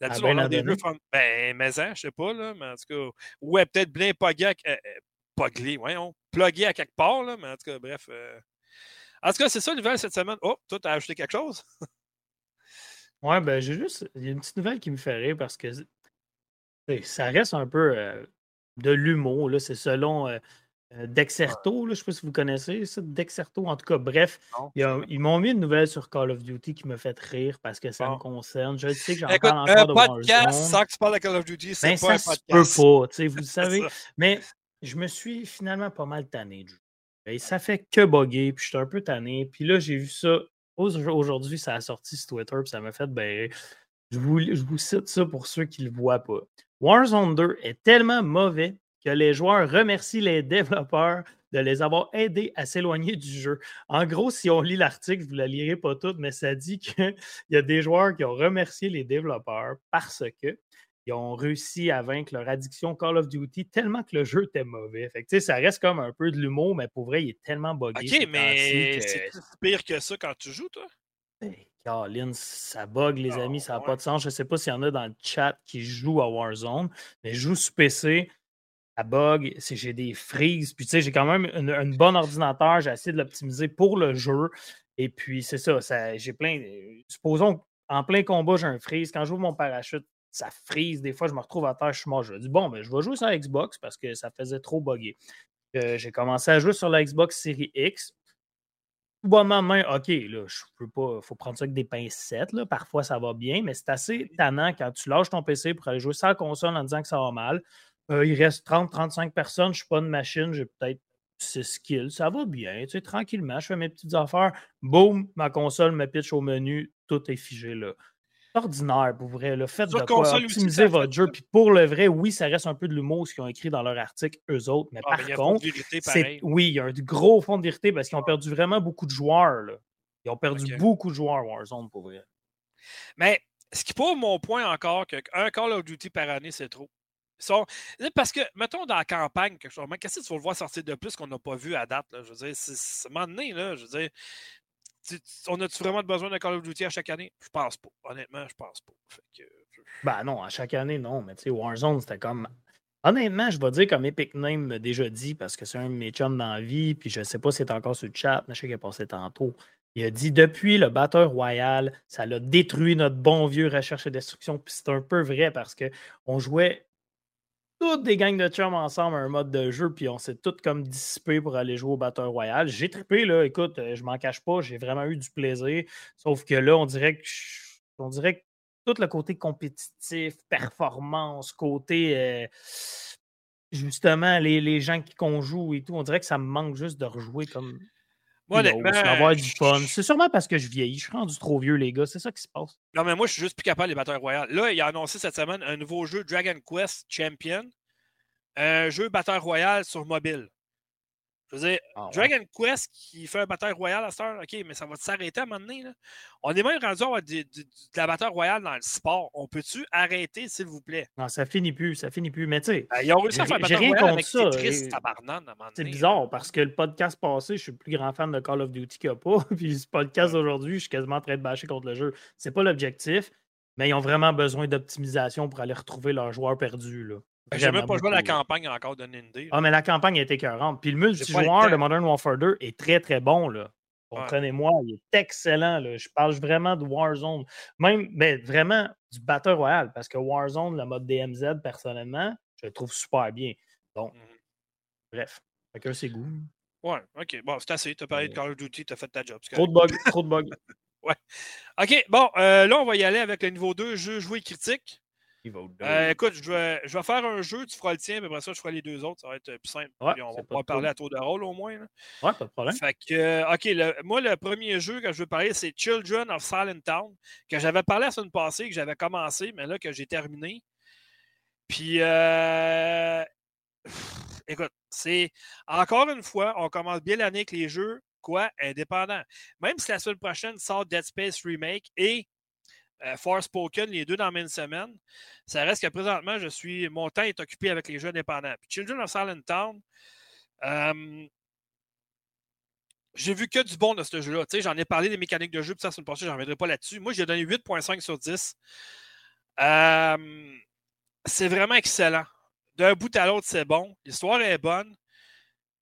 Là-dessus, ah, on a des jeux. Ben, mais ça, je sais pas, là. Mais en tout cas, ouais, peut-être bien poglé, euh, euh, poglé, voyons, plugué à quelque part, là. Mais en tout cas, bref. Euh. En tout cas, c'est ça, nouvelle cette semaine. Oh, toi, t'as ajouté quelque chose? Ouais, ben, j'ai juste. Il y a une petite nouvelle qui me fait rire parce que ça reste un peu de l'humour. C'est selon Dexerto. je ne sais pas si vous connaissez ça, Dexerto. En tout cas, bref, ils m'ont mis une nouvelle sur Call of Duty qui me fait rire parce que ça me concerne. Je sais que j'en parle encore de podcast sans que tu parles de Call of Duty, c'est ben, pas ça un podcast. Peut pas, vous le savez. Mais je me suis finalement pas mal tanné du jeu. Ça fait que bugger, puis je suis un peu tanné. Puis là, j'ai vu ça. Aujourd'hui, ça a sorti sur Twitter, puis ça m'a fait ben, je vous, cite ça pour ceux qui le voient pas. Warzone 2 est tellement mauvais que les joueurs remercient les développeurs de les avoir aidés à s'éloigner du jeu. En gros, si on lit l'article, vous ne la lirez pas toute, mais ça dit qu'il y a des joueurs qui ont remercié les développeurs parce que ils ont réussi à vaincre leur addiction Call of Duty tellement que le jeu était mauvais. Fait que, ça reste comme un peu de l'humour, mais pour vrai, il est tellement buggé. OK, mais c'est pire que ça quand tu joues, toi? Ben, Caroline, ça bug, les amis, ça n'a pas de sens. Je ne sais pas s'il y en a dans le chat qui jouent à Warzone, mais je joue sur PC, ça bug, j'ai des frises. Puis, tu sais, j'ai quand même un bon ordinateur, j'ai essayé de l'optimiser pour le jeu. Et puis, c'est ça, ça j'ai plein. Supposons en plein combat, j'ai un freeze. Quand j'ouvre mon parachute, ça frise. Des fois, je me retrouve à terre, je suis mort. Je dis, bon, ben, je vais jouer sur Xbox parce que ça faisait trop bugger. Euh, j'ai commencé à jouer sur la Xbox Series X bonnement main, OK, là, je peux pas. faut prendre ça avec des pincettes. Là. Parfois, ça va bien, mais c'est assez tannant quand tu lâches ton PC pour aller jouer sans console en disant que ça va mal. Euh, il reste 30-35 personnes, je suis pas une machine, j'ai peut-être 6 skills. Ça va bien, tu sais, tranquillement, je fais mes petites affaires. Boum, ma console me pitch au menu, tout est figé là ordinaire pour vrai. Le fait de quoi, optimiser votre jeu. Puis pour le vrai, oui, ça reste un peu de l'humour ce qu'ils ont écrit dans leur article, eux autres. Mais ah, par contre, oui, il y a un gros fond de vérité parce qu'ils ont perdu vraiment beaucoup de joueurs. Là. Ils ont perdu beaucoup de joueurs Warzone pour vrai. Mais ce qui prouve mon point encore qu'un Call of Duty par année, c'est trop. Parce que, mettons, dans la campagne, qu'est-ce que tu vas le voir sortir de plus qu'on n'a pas vu à date? Là? Je veux dire, c'est un moment donné, là, je veux dire, on a-tu vraiment besoin de Call of Duty à chaque année? Je pense pas. Honnêtement, je pense pas. Ben non, à chaque année, non. Mais tu sais, Warzone, c'était comme. Honnêtement, je vais dire comme Epic Name m'a déjà dit, parce que c'est un de mes chums dans la vie, puis je sais pas si c'est encore sur le chat, mais je sais qu'il est passé tantôt. Il a dit depuis le batteur royal, ça l'a détruit notre bon vieux recherche et destruction. Puis c'est un peu vrai parce qu'on jouait toutes des gangs de chums ensemble un mode de jeu, puis on s'est toutes comme dissipés pour aller jouer au Battle Royale. J'ai trippé, là, écoute, euh, je m'en cache pas, j'ai vraiment eu du plaisir. Sauf que là, on dirait que on dirait que tout le côté compétitif, performance, côté euh, justement les, gens qui qu'on joue et tout, on dirait que ça me manque juste de rejouer comme Moi, avoir du fun. C'est sûrement parce que je vieillis. Je suis rendu trop vieux, les gars. C'est ça qui se passe. Non, mais moi, je suis juste plus capable des Battle Royale. Là, il a annoncé cette semaine un nouveau jeu Dragon Quest Champion. Un jeu Battle Royale sur mobile. Je veux dire, Ah, ouais. Dragon Quest qui fait un bataille royale à cette heure, OK, mais ça va s'arrêter à un moment donné. Là? On est même rendu à avoir de, de- de la bataille royale dans le sport. On peut-tu arrêter, s'il vous plaît? Non, ça finit plus, ça finit plus. Mais tu sais, Ben, ils ont réussi à faire un j'ai bataille royale avec ça, Tetris, et- tabarnane, à un moment c'est bizarre parce que le podcast passé, je suis le plus grand fan de Call of Duty qu'il n'y a pas. Puis ce podcast d'aujourd'hui, je suis quasiment en train de bâcher contre le jeu. C'est pas l'objectif, mais ils ont vraiment besoin d'optimisation pour aller retrouver leurs joueurs perdus. Là. J'ai même pas joué à la campagne encore de Nindé. Ah, mais la campagne été écœurante. Puis le multijoueur de Modern Warfare 2 est très, très bon. Là. Ouais. Comprenez-moi, il est excellent. Là. Je parle vraiment de Warzone. Même, mais vraiment du Battle Royale, parce que Warzone, le mode DMZ, personnellement, je le trouve super bien. Donc, Mhm. bref, chacun ses goûts. Ouais, OK. Bon, c'est assez. Tu as parlé de Ouais. Call of Duty, tu as fait ta job. Trop de bugs, trop de bugs. OK, bon, euh, là, on va y aller avec le niveau 2, jeu joué critique. Euh, écoute, je vais, je vais faire un jeu, tu feras le tien, mais après ça, je ferai les deux autres. Ça va être plus simple. Ouais, Puis on va pouvoir parler à tour de rôle au moins. là. Ouais, pas de problème. Fait que, euh, OK, le- moi, le premier jeu que je veux parler, c'est Children of Silent Town, que j'avais parlé la semaine passée, que j'avais commencé, mais là, que j'ai terminé. Puis, euh, écoute, c'est encore une fois, on commence bien l'année avec les jeux, quoi, indépendants. Même si la semaine prochaine sort Dead Space Remake et euh, Forspoken, les deux dans la même semaine, ça reste que présentement, je suis, mon temps est occupé avec les jeux indépendants. Puis Children of Silent Town, euh, j'ai vu que du bon de ce jeu-là. J'en ai parlé des mécaniques de jeu, puis ça, c'est une passée, je reviendrai pas là-dessus. Moi, j'ai donné 8.5 sur 10. Euh, c'est vraiment excellent. D'un bout à l'autre, c'est bon. L'histoire est bonne.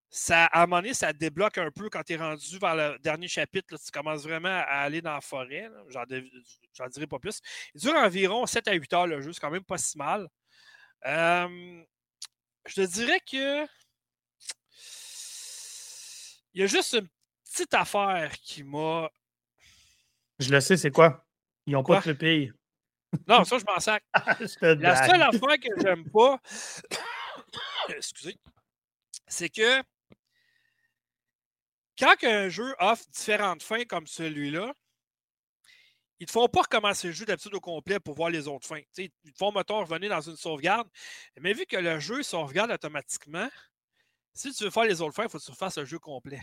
Ça, à un moment donné, ça débloque un peu quand tu es rendu vers le dernier chapitre. là, tu commences vraiment à aller dans la forêt. J'en dirai pas plus. Il dure environ 7 à 8 heures le jeu. C'est quand même pas si mal. Euh, je te dirais que. Il y a juste une petite affaire qui m'a. Je le sais, c'est quoi? Ils n'ont pas de pupille. Non, ça, je m'en sac. Je te La seule affaire que j'aime pas, excusez, c'est que quand un jeu offre différentes fins comme celui-là, ils te font pas recommencer le jeu d'habitude au complet pour voir les autres fins. Tu sais, ils te font, mettons, revenir dans une sauvegarde. Mais vu que le jeu sauvegarde automatiquement, si tu veux faire les autres fins, il faut que tu fasses le jeu complet.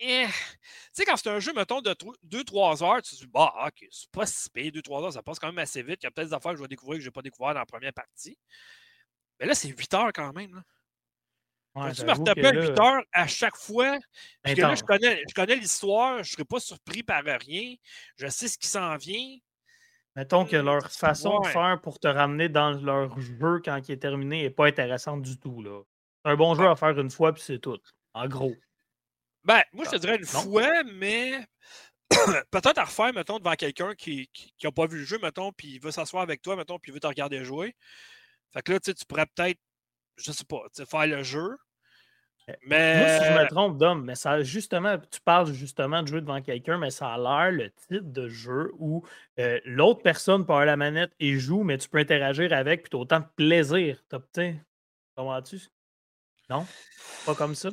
Eh, Tu sais, quand c'est un jeu, mettons, de 2-3 heures, tu te dis, bah, ok, c'est pas si payé, 2-3 heures, ça passe quand même assez vite. Il y a peut-être des affaires que je vais découvrir que je n'ai pas découvert dans la première partie. Mais là, c'est 8 heures quand même. Là. Ouais, tu me retaper que à là, 8 heures à chaque fois? Puis que là, je connais, je connais l'histoire, je ne serai pas surpris par rien. Je sais ce qui s'en vient. Mettons que leur façon de faire pour te ramener dans leur jeu quand il est terminé n'est pas intéressante du tout. là. C'est un bon jeu à faire une fois, puis c'est tout. En gros. Ben, moi, je te Ah, dirais une non. fois, mais peut-être à refaire, mettons, devant quelqu'un qui n'a pas vu le jeu, mettons, puis il veut s'asseoir avec toi, mettons, puis il veut te regarder jouer. Fait que là, tu pourrais peut-être, je sais pas, faire le jeu. Mais. Moi, si je me trompe, Dom, mais ça justement, tu parles justement de jouer devant quelqu'un, mais ça a l'air le type de jeu où euh, l'autre personne peut avoir la manette et joue, mais tu peux interagir avec, puis tu as autant de plaisir. T'as- tu sais, Comprends-tu? Non? Pas comme ça?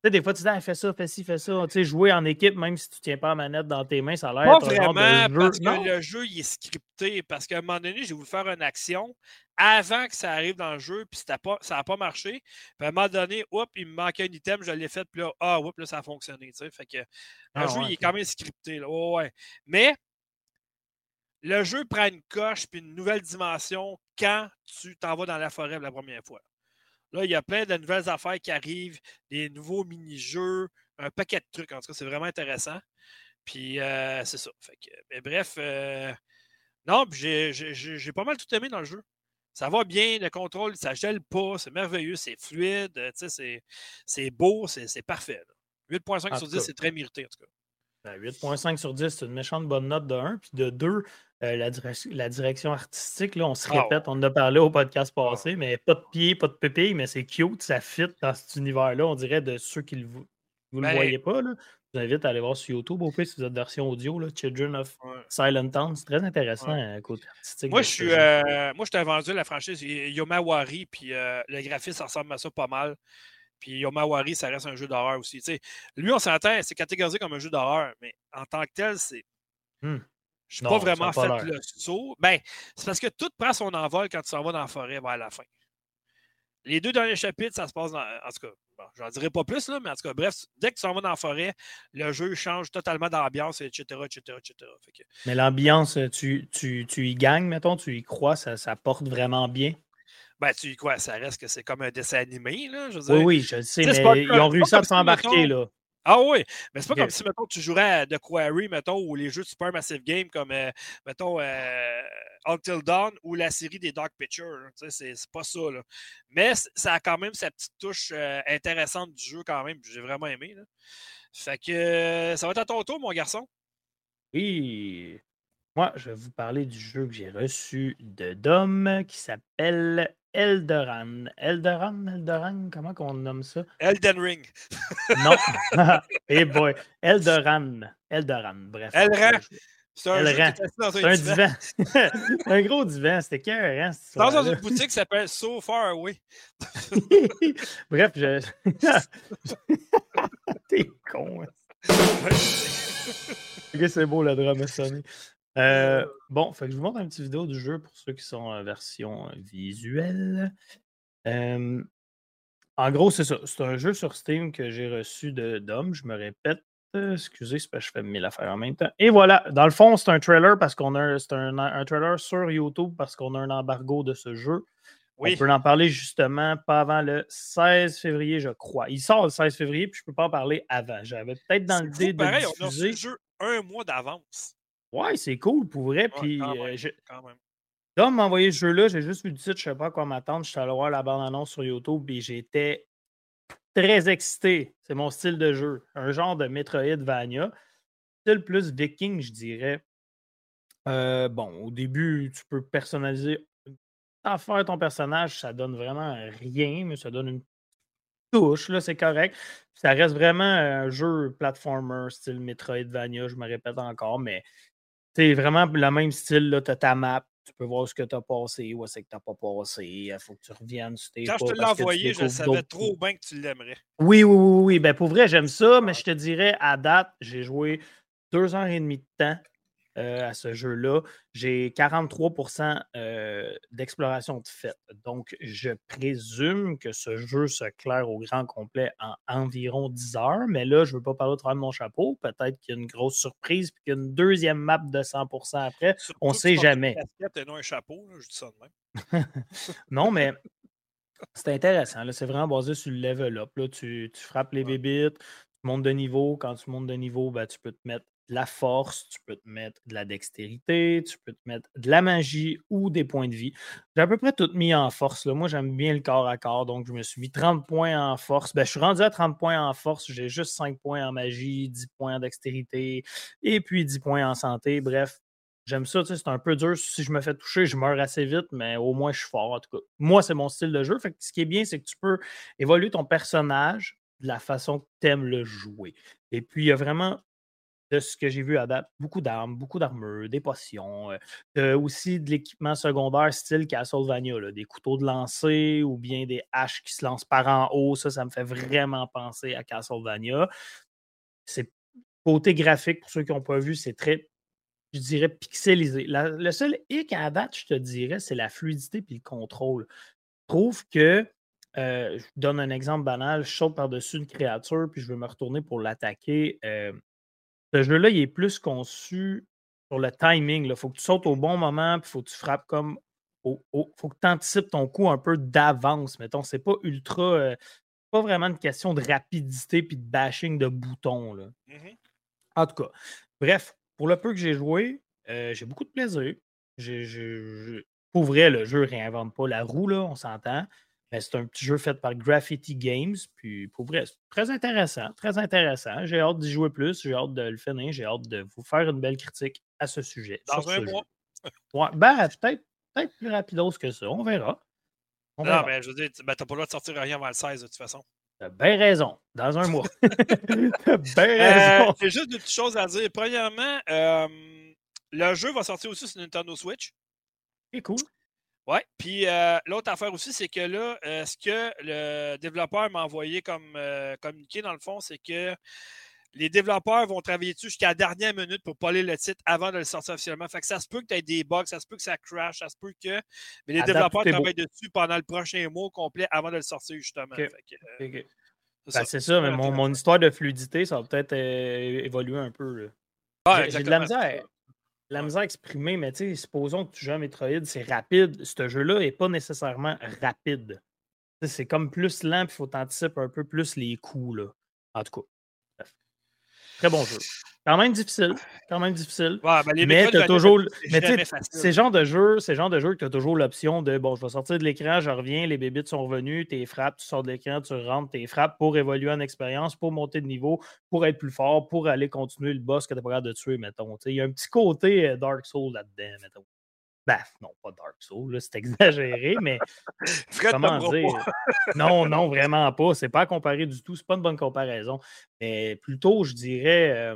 Tu sais, des fois, tu dis, ah, fais ça, fais ci, fais ça. Tu sais, jouer en équipe, même si tu tiens pas la manette dans tes mains, ça a l'air Pas de vraiment, jeu. parce que Non? le jeu, il est scripté. Parce qu'à un moment donné, j'ai voulu faire une action avant que ça arrive dans le jeu, puis pas, ça n'a pas marché. Puis à un moment donné, oups, il me manquait un item, je l'ai fait, puis là, ah, oups, là, ça a fonctionné. tu sais. Fait que le Ah, jeu, ouais, il est quand même scripté. Là. Ouais, ouais. Mais le jeu prend une coche puis une nouvelle dimension quand tu t'en vas dans la forêt la première fois. Là, il y a plein de nouvelles affaires qui arrivent, des nouveaux mini-jeux, un paquet de trucs. En tout cas, c'est vraiment intéressant. Puis, euh, c'est ça. Fait que, mais bref, euh, non, j'ai- pas mal tout aimé dans le jeu. Ça va bien, le contrôle, ça gèle pas, c'est merveilleux, c'est fluide, c'est- beau, c'est parfait. là. 8.5 En sur tout 10, cas. c'est très mérité, en tout cas. Ben, 8.5 sur 10, c'est une méchante bonne note de 1. Puis de 2, la, direc- la direction artistique, là, on se Ah répète, on en a parlé au podcast passé, mais pas de pied, pas de pépille, mais c'est cute, ça fit dans cet univers-là, on dirait de ceux qui ne vous, Ben- le voyez pas. Là. Je vous invite à aller voir sur YouTube, au pire, si vous êtes version audio, là, Children of Ouais. Silent Town. C'est très intéressant, euh, côté artistique. Moi, je suis, jeu. euh, moi, je t'ai vendu la franchise Yomawari, puis euh, le graphisme ressemble à ça pas mal. Puis Yomawari, ça reste un jeu d'horreur aussi. Tu sais, lui, on s'entend, c'est catégorisé comme un jeu d'horreur, mais en tant que tel, c'est. Hmm. Je Non, pas vraiment pas fait le saut. Ben, c'est parce que tout prend son envol quand tu s'en vas dans la forêt vers la fin. les deux derniers chapitres, ça se passe dans. En tout cas, bon, j'en dirai pas plus, là, mais en tout cas, bref, dès que tu s'en vas dans la forêt, le jeu change totalement d'ambiance, etc., etc., etc. Mais l'ambiance, tu, tu, tu, y gagnes, mettons, tu y crois, ça, ça porte vraiment bien? Ben, tu quoi, ça reste que c'est comme un dessin animé, là, je veux dire. Oui, oui, je sais, mais ils ont réussi à s'embarquer, là. Ah oui, mais c'est pas comme si, mettons, tu jouerais à The Quarry, mettons, ou les jeux de Super Massive Game comme, euh, mettons, euh, Until Dawn ou la série des Dark Pictures. C'est pas ça, là. Mais ça a quand même sa petite touche euh, intéressante du jeu, quand même. J'ai vraiment aimé, là. Fait que ça va être à ton tour, mon garçon. Oui. Moi, je vais vous parler du jeu que j'ai reçu de Dom qui s'appelle Eldoran. Eldoran, Eldoran, comment qu'on nomme ça? Elden Ring. non. Eh boy. Eldoran. Eldoran, bref. Elran. C'est un, un, divan. un gros divan, c'était cœur, hein? Dans une boutique qui s'appelle So Far Away. bref, je. T'es con. Hein. ok, c'est beau, le drame sonné. Euh, bon, fait que je vous montre une petite vidéo du jeu pour ceux qui sont en version visuelle. en gros, c'est ça. C'est un jeu sur Steam que j'ai reçu de Dom. Je me répète. Excusez, c'est parce que je fais mille affaires en même temps. Et voilà, dans le fond, c'est un trailer parce qu'on a c'est un, trailer sur YouTube parce qu'on a un embargo de ce jeu. On peut en parler justement pas avant le 16 février, je crois. Il sort le 16 février, puis je ne peux pas en parler avant. J'avais peut-être dans l'idée de. Pareil, on a le jeu un mois d'avance. Ouais, c'est cool pour vrai. puis, Dom m'a envoyé ce jeu-là, j'ai juste vu le titre, je ne sais pas à quoi m'attendre. Je suis allé voir la bande-annonce sur YouTube et j'étais très excité. C'est mon style de jeu. Un genre de Metroidvania. Style plus viking, je dirais. Euh, bon, au début, tu peux personnaliser. Sans faire ton personnage, ça donne vraiment rien, mais ça donne une touche, là, c'est correct. Ça reste vraiment un jeu platformer, style Metroidvania, je me répète encore, mais c'est vraiment le même style. Tu as ta map, tu peux voir ce que tu as passé, où c'est que tu n'as pas passé. Il faut que tu reviennes. Quand je te l'ai envoyé, je savais trop bien que tu l'aimerais. Oui, oui, oui, oui. Ben, pour vrai, j'aime ça, mais je te dirais, à date, j'ai joué deux heures et demie de temps. Euh, à ce jeu-là. J'ai 43% euh, d'exploration de fait. Donc, je présume que ce jeu se claire au grand complet en environ 10 heures. Mais là, je ne veux pas parler au travers de mon chapeau. Peut-être qu'il y a une grosse surprise puis qu'il y a une deuxième map de 100% après. on ne sait jamais. un chapeau, je dis ça non, mais c'est intéressant. C'est vraiment basé sur le level up. Là. Tu, frappes les bébites, tu montes de niveau. Quand tu montes de niveau, ben, tu peux te mettre de la force, tu peux te mettre de la dextérité, tu peux te mettre de la magie ou des points de vie. J'ai à peu près tout mis en force. Moi, j'aime bien le corps à corps, donc je me suis mis 30 points en force. Ben, je suis rendu à 30 points en force. J'ai juste 5 points en magie, 10 points en dextérité et puis 10 points en santé. Bref, j'aime ça. C'est un peu dur. Si je me fais toucher, je meurs assez vite, mais au moins, je suis fort. En tout cas, moi, c'est mon style de jeu. Fait ce qui est bien, c'est que tu peux évoluer ton personnage de la façon que tu aimes le jouer. Et puis, il y a vraiment de ce que j'ai vu à date. Beaucoup d'armes, beaucoup d'armures, des potions, euh, aussi de l'équipement secondaire style Castlevania, des couteaux de lancer ou bien des haches qui se lancent par en haut. Ça, ça me fait vraiment penser à Castlevania. C'est côté graphique, pour ceux qui n'ont pas vu, c'est très, je dirais, pixelisé. le seul hic à date, je te dirais, c'est la fluidité et le contrôle. Je trouve que euh, je donne un exemple banal, je saute par-dessus une créature, puis je veux me retourner pour l'attaquer. Euh, ce jeu-là, il est plus conçu sur le timing. Il faut que tu sautes au bon moment, puis il faut que tu frappes comme. Il faut que tu anticipes ton coup un peu d'avance. Mettons, c'est pas ultra. Euh, pas vraiment une question de rapidité puis de bashing de boutons. Là. Mmh en tout cas, bref, pour le peu que j'ai joué, euh, j'ai beaucoup de plaisir. pour vrai, le jeu ne réinvente pas la roue, là, on s'entend c'est un petit jeu fait par Graffiti Games. Puis pour vrai, très intéressant. Très intéressant. J'ai hâte d'y jouer plus. J'ai hâte de le finir. J'ai hâte de vous faire une belle critique à ce sujet. Dans un mois. Ouais, ben, peut-être peut plus rapidos que ça. On verra. non, mais ben, je veux dire, ben, t'as pas le droit de sortir rien avant le 16 de toute façon. T'as bien raison. Dans un mois. t'as bien euh, raison. J'ai juste deux petites choses à dire. Premièrement, euh, le jeu va sortir aussi sur Nintendo Switch. C'est cool. Oui, puis euh, l'autre affaire aussi, c'est que là, euh, ce que le développeur m'a envoyé comme euh, communiqué, dans le fond, c'est que les développeurs vont travailler dessus jusqu'à la dernière minute pour aller le titre avant de le sortir officiellement. Fait que ça se peut que tu aies des bugs, ça se peut que ça crash, ça se peut que. Mais les développeurs travaillent dessus pendant le prochain mois complet avant de le sortir, justement. Euh, ben, c'est ça, mais mon, mon, histoire de fluidité, ça va peut-être évoluer un peu. J'ai de la misère. La misère à exprimer, mais tu sais, supposons que tu joues à Metroid, c'est rapide. Ce jeu-là n'est pas nécessairement rapide. C'est comme plus lent, puis il faut t'anticiper un peu plus les coups. Là. En tout cas. Très bon jeu. Quand même difficile. Quand même difficile. Ben, mais tu toujours. Mais c'est genre de jeu, c'est genre de jeu que tu as toujours l'option de bon, je vais sortir de l'écran, je reviens, les bébites sont revenus, tu frappes, tu sors de l'écran, tu rentres, tu frappes pour évoluer en expérience, pour monter de niveau, pour être plus fort, pour aller continuer le boss que tu pas capable de tuer, mettons. Il y a un petit côté euh, Dark Soul là-dedans, mettons. Ben, non, pas Dark Souls, c'est exagéré, mais comment dire? non, non, vraiment pas. C'est pas à comparer du tout. C'est pas une bonne comparaison. Mais plutôt, je dirais.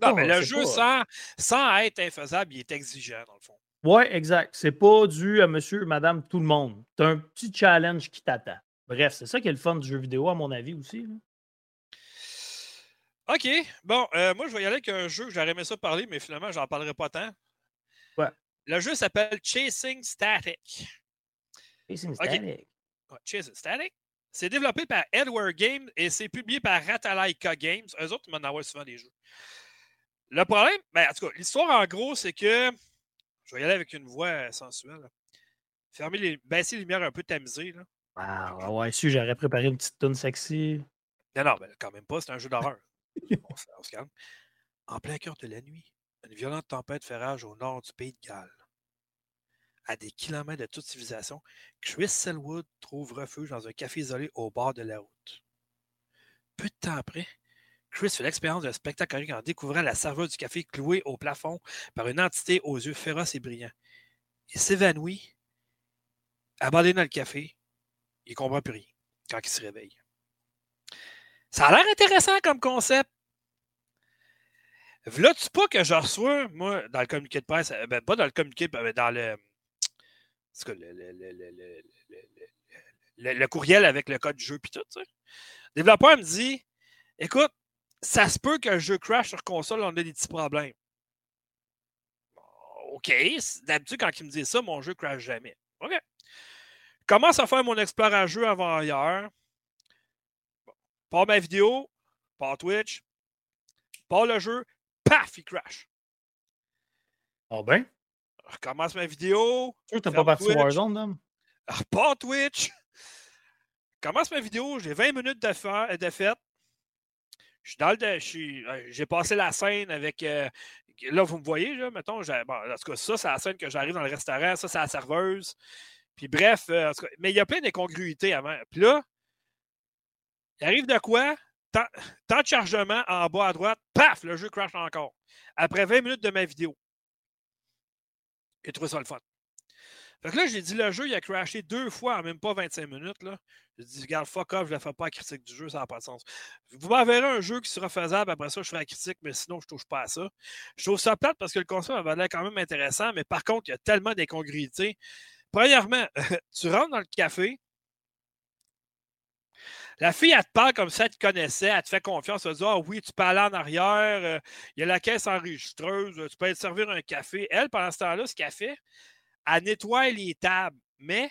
Non, mais le jeu, sans, sans être infaisable, il est exigeant, dans le fond. Oui, exact. C'est pas dû à monsieur, madame, tout le monde. C'est un petit challenge qui t'attend. Bref, c'est ça qui est le fun du jeu vidéo, à mon avis aussi. OK. Bon, euh, moi, je vais y aller avec un jeu que j'aurais aimé ça parler, mais finalement, j'en parlerai pas tant. Ouais. Le jeu s'appelle Chasing Static. Chasing Static. Chasing Static. C'est développé par Edward Games et c'est publié par Ratalaika Games. Eux autres, ils m'en envoient souvent des jeux. Le problème, ben, en tout cas, l'histoire en gros, c'est que. Je vais y aller avec une voix sensuelle. Fermez les. Baisser les lumières un peu tamisées. Là. Ah, ouais, si j'aurais préparé une petite tune sexy. Non, non, mais quand même pas, c'est un jeu d'horreur. on se calme. En plein cœur de la nuit, une violente tempête fait rage au nord du pays de Galles. À des kilomètres de toute civilisation, Chris Selwood trouve refuge dans un café isolé au bord de la route. Peu de temps après, Chris fait l'expérience d'un spectacle en découvrant la serveuse du café clouée au plafond par une entité aux yeux féroces et brillants. Il s'évanouit, abandonné dans le café, il comprend plus rien quand il se réveille. Ça a l'air intéressant comme concept, V'là-tu pas que je reçois, moi, dans le communiqué de presse, euh, ben, pas dans le communiqué, mais ben, dans le, le, le, courriel avec le code du jeu puis tout, tu sais. Le développeur me dit Écoute, ça se peut que le jeu crash sur console, on a des petits problèmes. OK. D'habitude, quand il me dit ça, mon jeu crash jamais. OK. commence à faire mon explorer à jeu avant hier. Bon. ma vidéo, pas Twitch, pas le jeu, paf, il crash. Ah ben? Je recommence ma vidéo. Tu n'as pas parti Warzone, Dom? Pas Twitch. Je commence ma vidéo, j'ai 20 minutes de, fête. Je. Euh, j'ai passé la scène avec. Euh, là, vous me voyez, là, mettons. Bon, en tout cas, ça, c'est la scène que j'arrive dans le restaurant. Ça, c'est la serveuse. Puis bref, euh, mais il y a plein d'incongruités avant. Puis là, il arrive de quoi? Tant de chargement en bas à droite, paf, le jeu crash encore. Après 20 minutes de ma vidéo. J'ai trouvé ça le fun. Fait que là, j'ai dit, le jeu, il a crashé deux fois en même pas 25 minutes. J'ai dit, regarde, fuck off, je ne fais pas la critique du jeu, ça n'a pas de sens. Vous m'enverrez un jeu qui sera faisable, après ça, je ferai la critique, mais sinon, je ne touche pas à ça. Je trouve ça plate parce que le concept avait l'air quand même intéressant, mais par contre, il y a tellement d'incongruités. Premièrement, tu rentres dans le café, la fille, elle te parle comme ça, elle te connaissait, elle te fait confiance, elle te dit Ah oui, tu peux aller en arrière, euh, il y a la caisse enregistreuse, tu peux aller te servir un café. Elle, pendant ce temps-là, ce qu'elle fait, elle nettoie les tables. Mais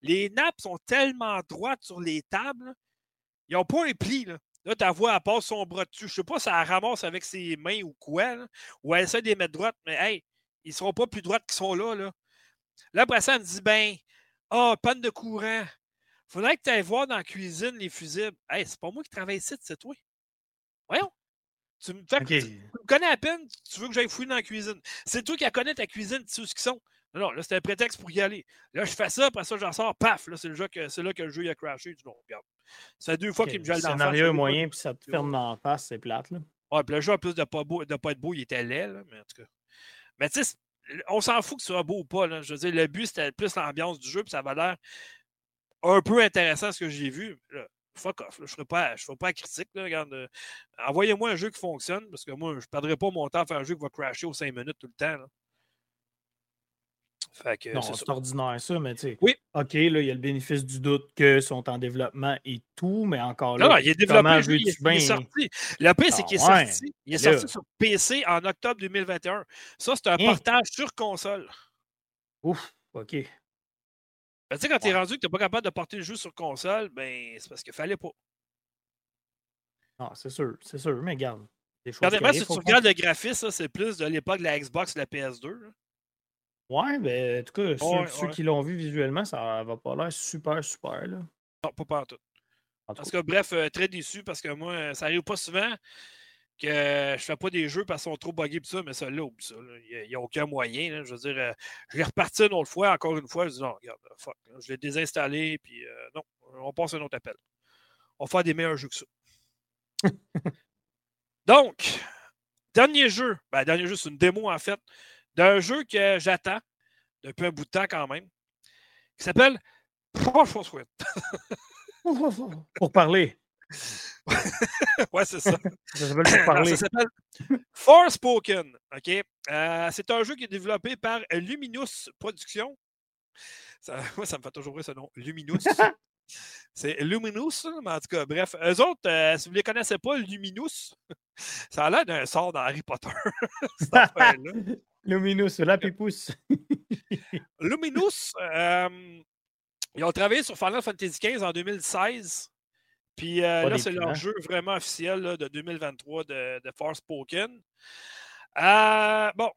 les nappes sont tellement droites sur les tables, ils n'ont pas un pli. Là, là ta voix, elle passe son bras dessus. Je ne sais pas si elle ramasse avec ses mains ou quoi, ou elle essaie de les mettre droites, mais hey, ils ne seront pas plus droites qu'ils sont là, là. Là, après ça, elle me dit Ben, ah, oh, panne de courant. Faudrait que tu ailles voir dans la cuisine les fusibles. Hey, c'est pas moi qui travaille ici, c'est toi. Voyons. Tu me, connais à peine, tu veux que j'aille fouiller dans la cuisine. C'est toi qui connais ta cuisine, tu sais où ils sont. Non, non, là, c'était un prétexte pour y aller. Là, je fais ça, après ça, j'en sors, paf, là, c'est le jeu que c'est là que le jeu a crashé. Tu non, regarde. Ça fait deux fois qu'il me gèle dans. Le scénario est moyen, puis ça te ferme dans la face, c'est plate, là. Ouais, puis le jeu, en plus de pas, beau, de pas être beau, il était laid, là, mais en tout cas. Mais tu sais, on s'en fout que ce soit beau ou pas, là. Je veux dire, le but, c'était plus l'ambiance du jeu, puis ça avait l'air un peu intéressant ce que j'ai vu. fuck off. je ne ferai pas, je ferai pas la critique. Euh, envoyez-moi un jeu qui fonctionne parce que moi, je ne perdrai pas mon temps à faire un jeu qui va crasher aux 5 minutes tout le temps. Fait que, Non, c'est ordinaire ça, mais tu sais. Oui. OK, là, il y a le bénéfice du doute que sont en développement et tout, mais encore là, non, il est développé, lui, il, il est sorti. Le pire, c'est Ah qu'il est ouais, sorti. Il est là. sorti sur PC en octobre 2021. Ça, c'est un Hein? portage sur console. Ouf, OK. Ben, tu sais, quand tu es Ouais. rendu que tu n'es pas capable de porter le jeu sur console, ben, c'est parce qu'il fallait pas. Ah, c'est sûr, c'est sûr, mais garde. Regardez, si tu regardes le graphisme, c'est plus de l'époque de la Xbox et de la PS2. là. Ouais, ben, en tout cas, ceux, Ouais, ceux ouais. qui l'ont vu visuellement, ça va pas l'air super, super, là. Non, pas partout. En tout Parce cas, que, bref, euh, très déçu parce que moi, euh, ça arrive pas souvent que je fais pas des jeux parce qu'ils sont trop buggés ça, mais ça là. Il n'y a, aucun moyen. là. Je veux dire, euh, je l'ai reparti une autre fois, encore une fois. Je dis non, regarde, fuck. là, Je l'ai désinstallé, puis non, on passe à un autre appel. On va faire des meilleurs jeux que ça. Donc, dernier jeu, ben, dernier jeu, c'est une démo en fait, d'un jeu que j'attends depuis un bout de temps quand même, qui s'appelle Frostwit. pour parler. ouais, c'est ça. Ça s'appelle pour Alors, parler. ça s'appelle Forspoken. OK? Euh, c'est un jeu qui est développé par Luminous Productions. Ça, moi, ça me fait toujours rire ce nom. Luminous. c'est Luminous, mais en tout cas, bref. Eux autres, euh, si vous ne les connaissez pas, Luminous, ça a l'air d'un sort dans Harry Potter. cette affaire-là. Luminous, la pipousse. Luminous, euh, ils ont travaillé sur Final Fantasy XV en 2016. Puis euh, là, c'est leur jeu vraiment officiel là, de 2023 de, de Forspoken. Euh, bon,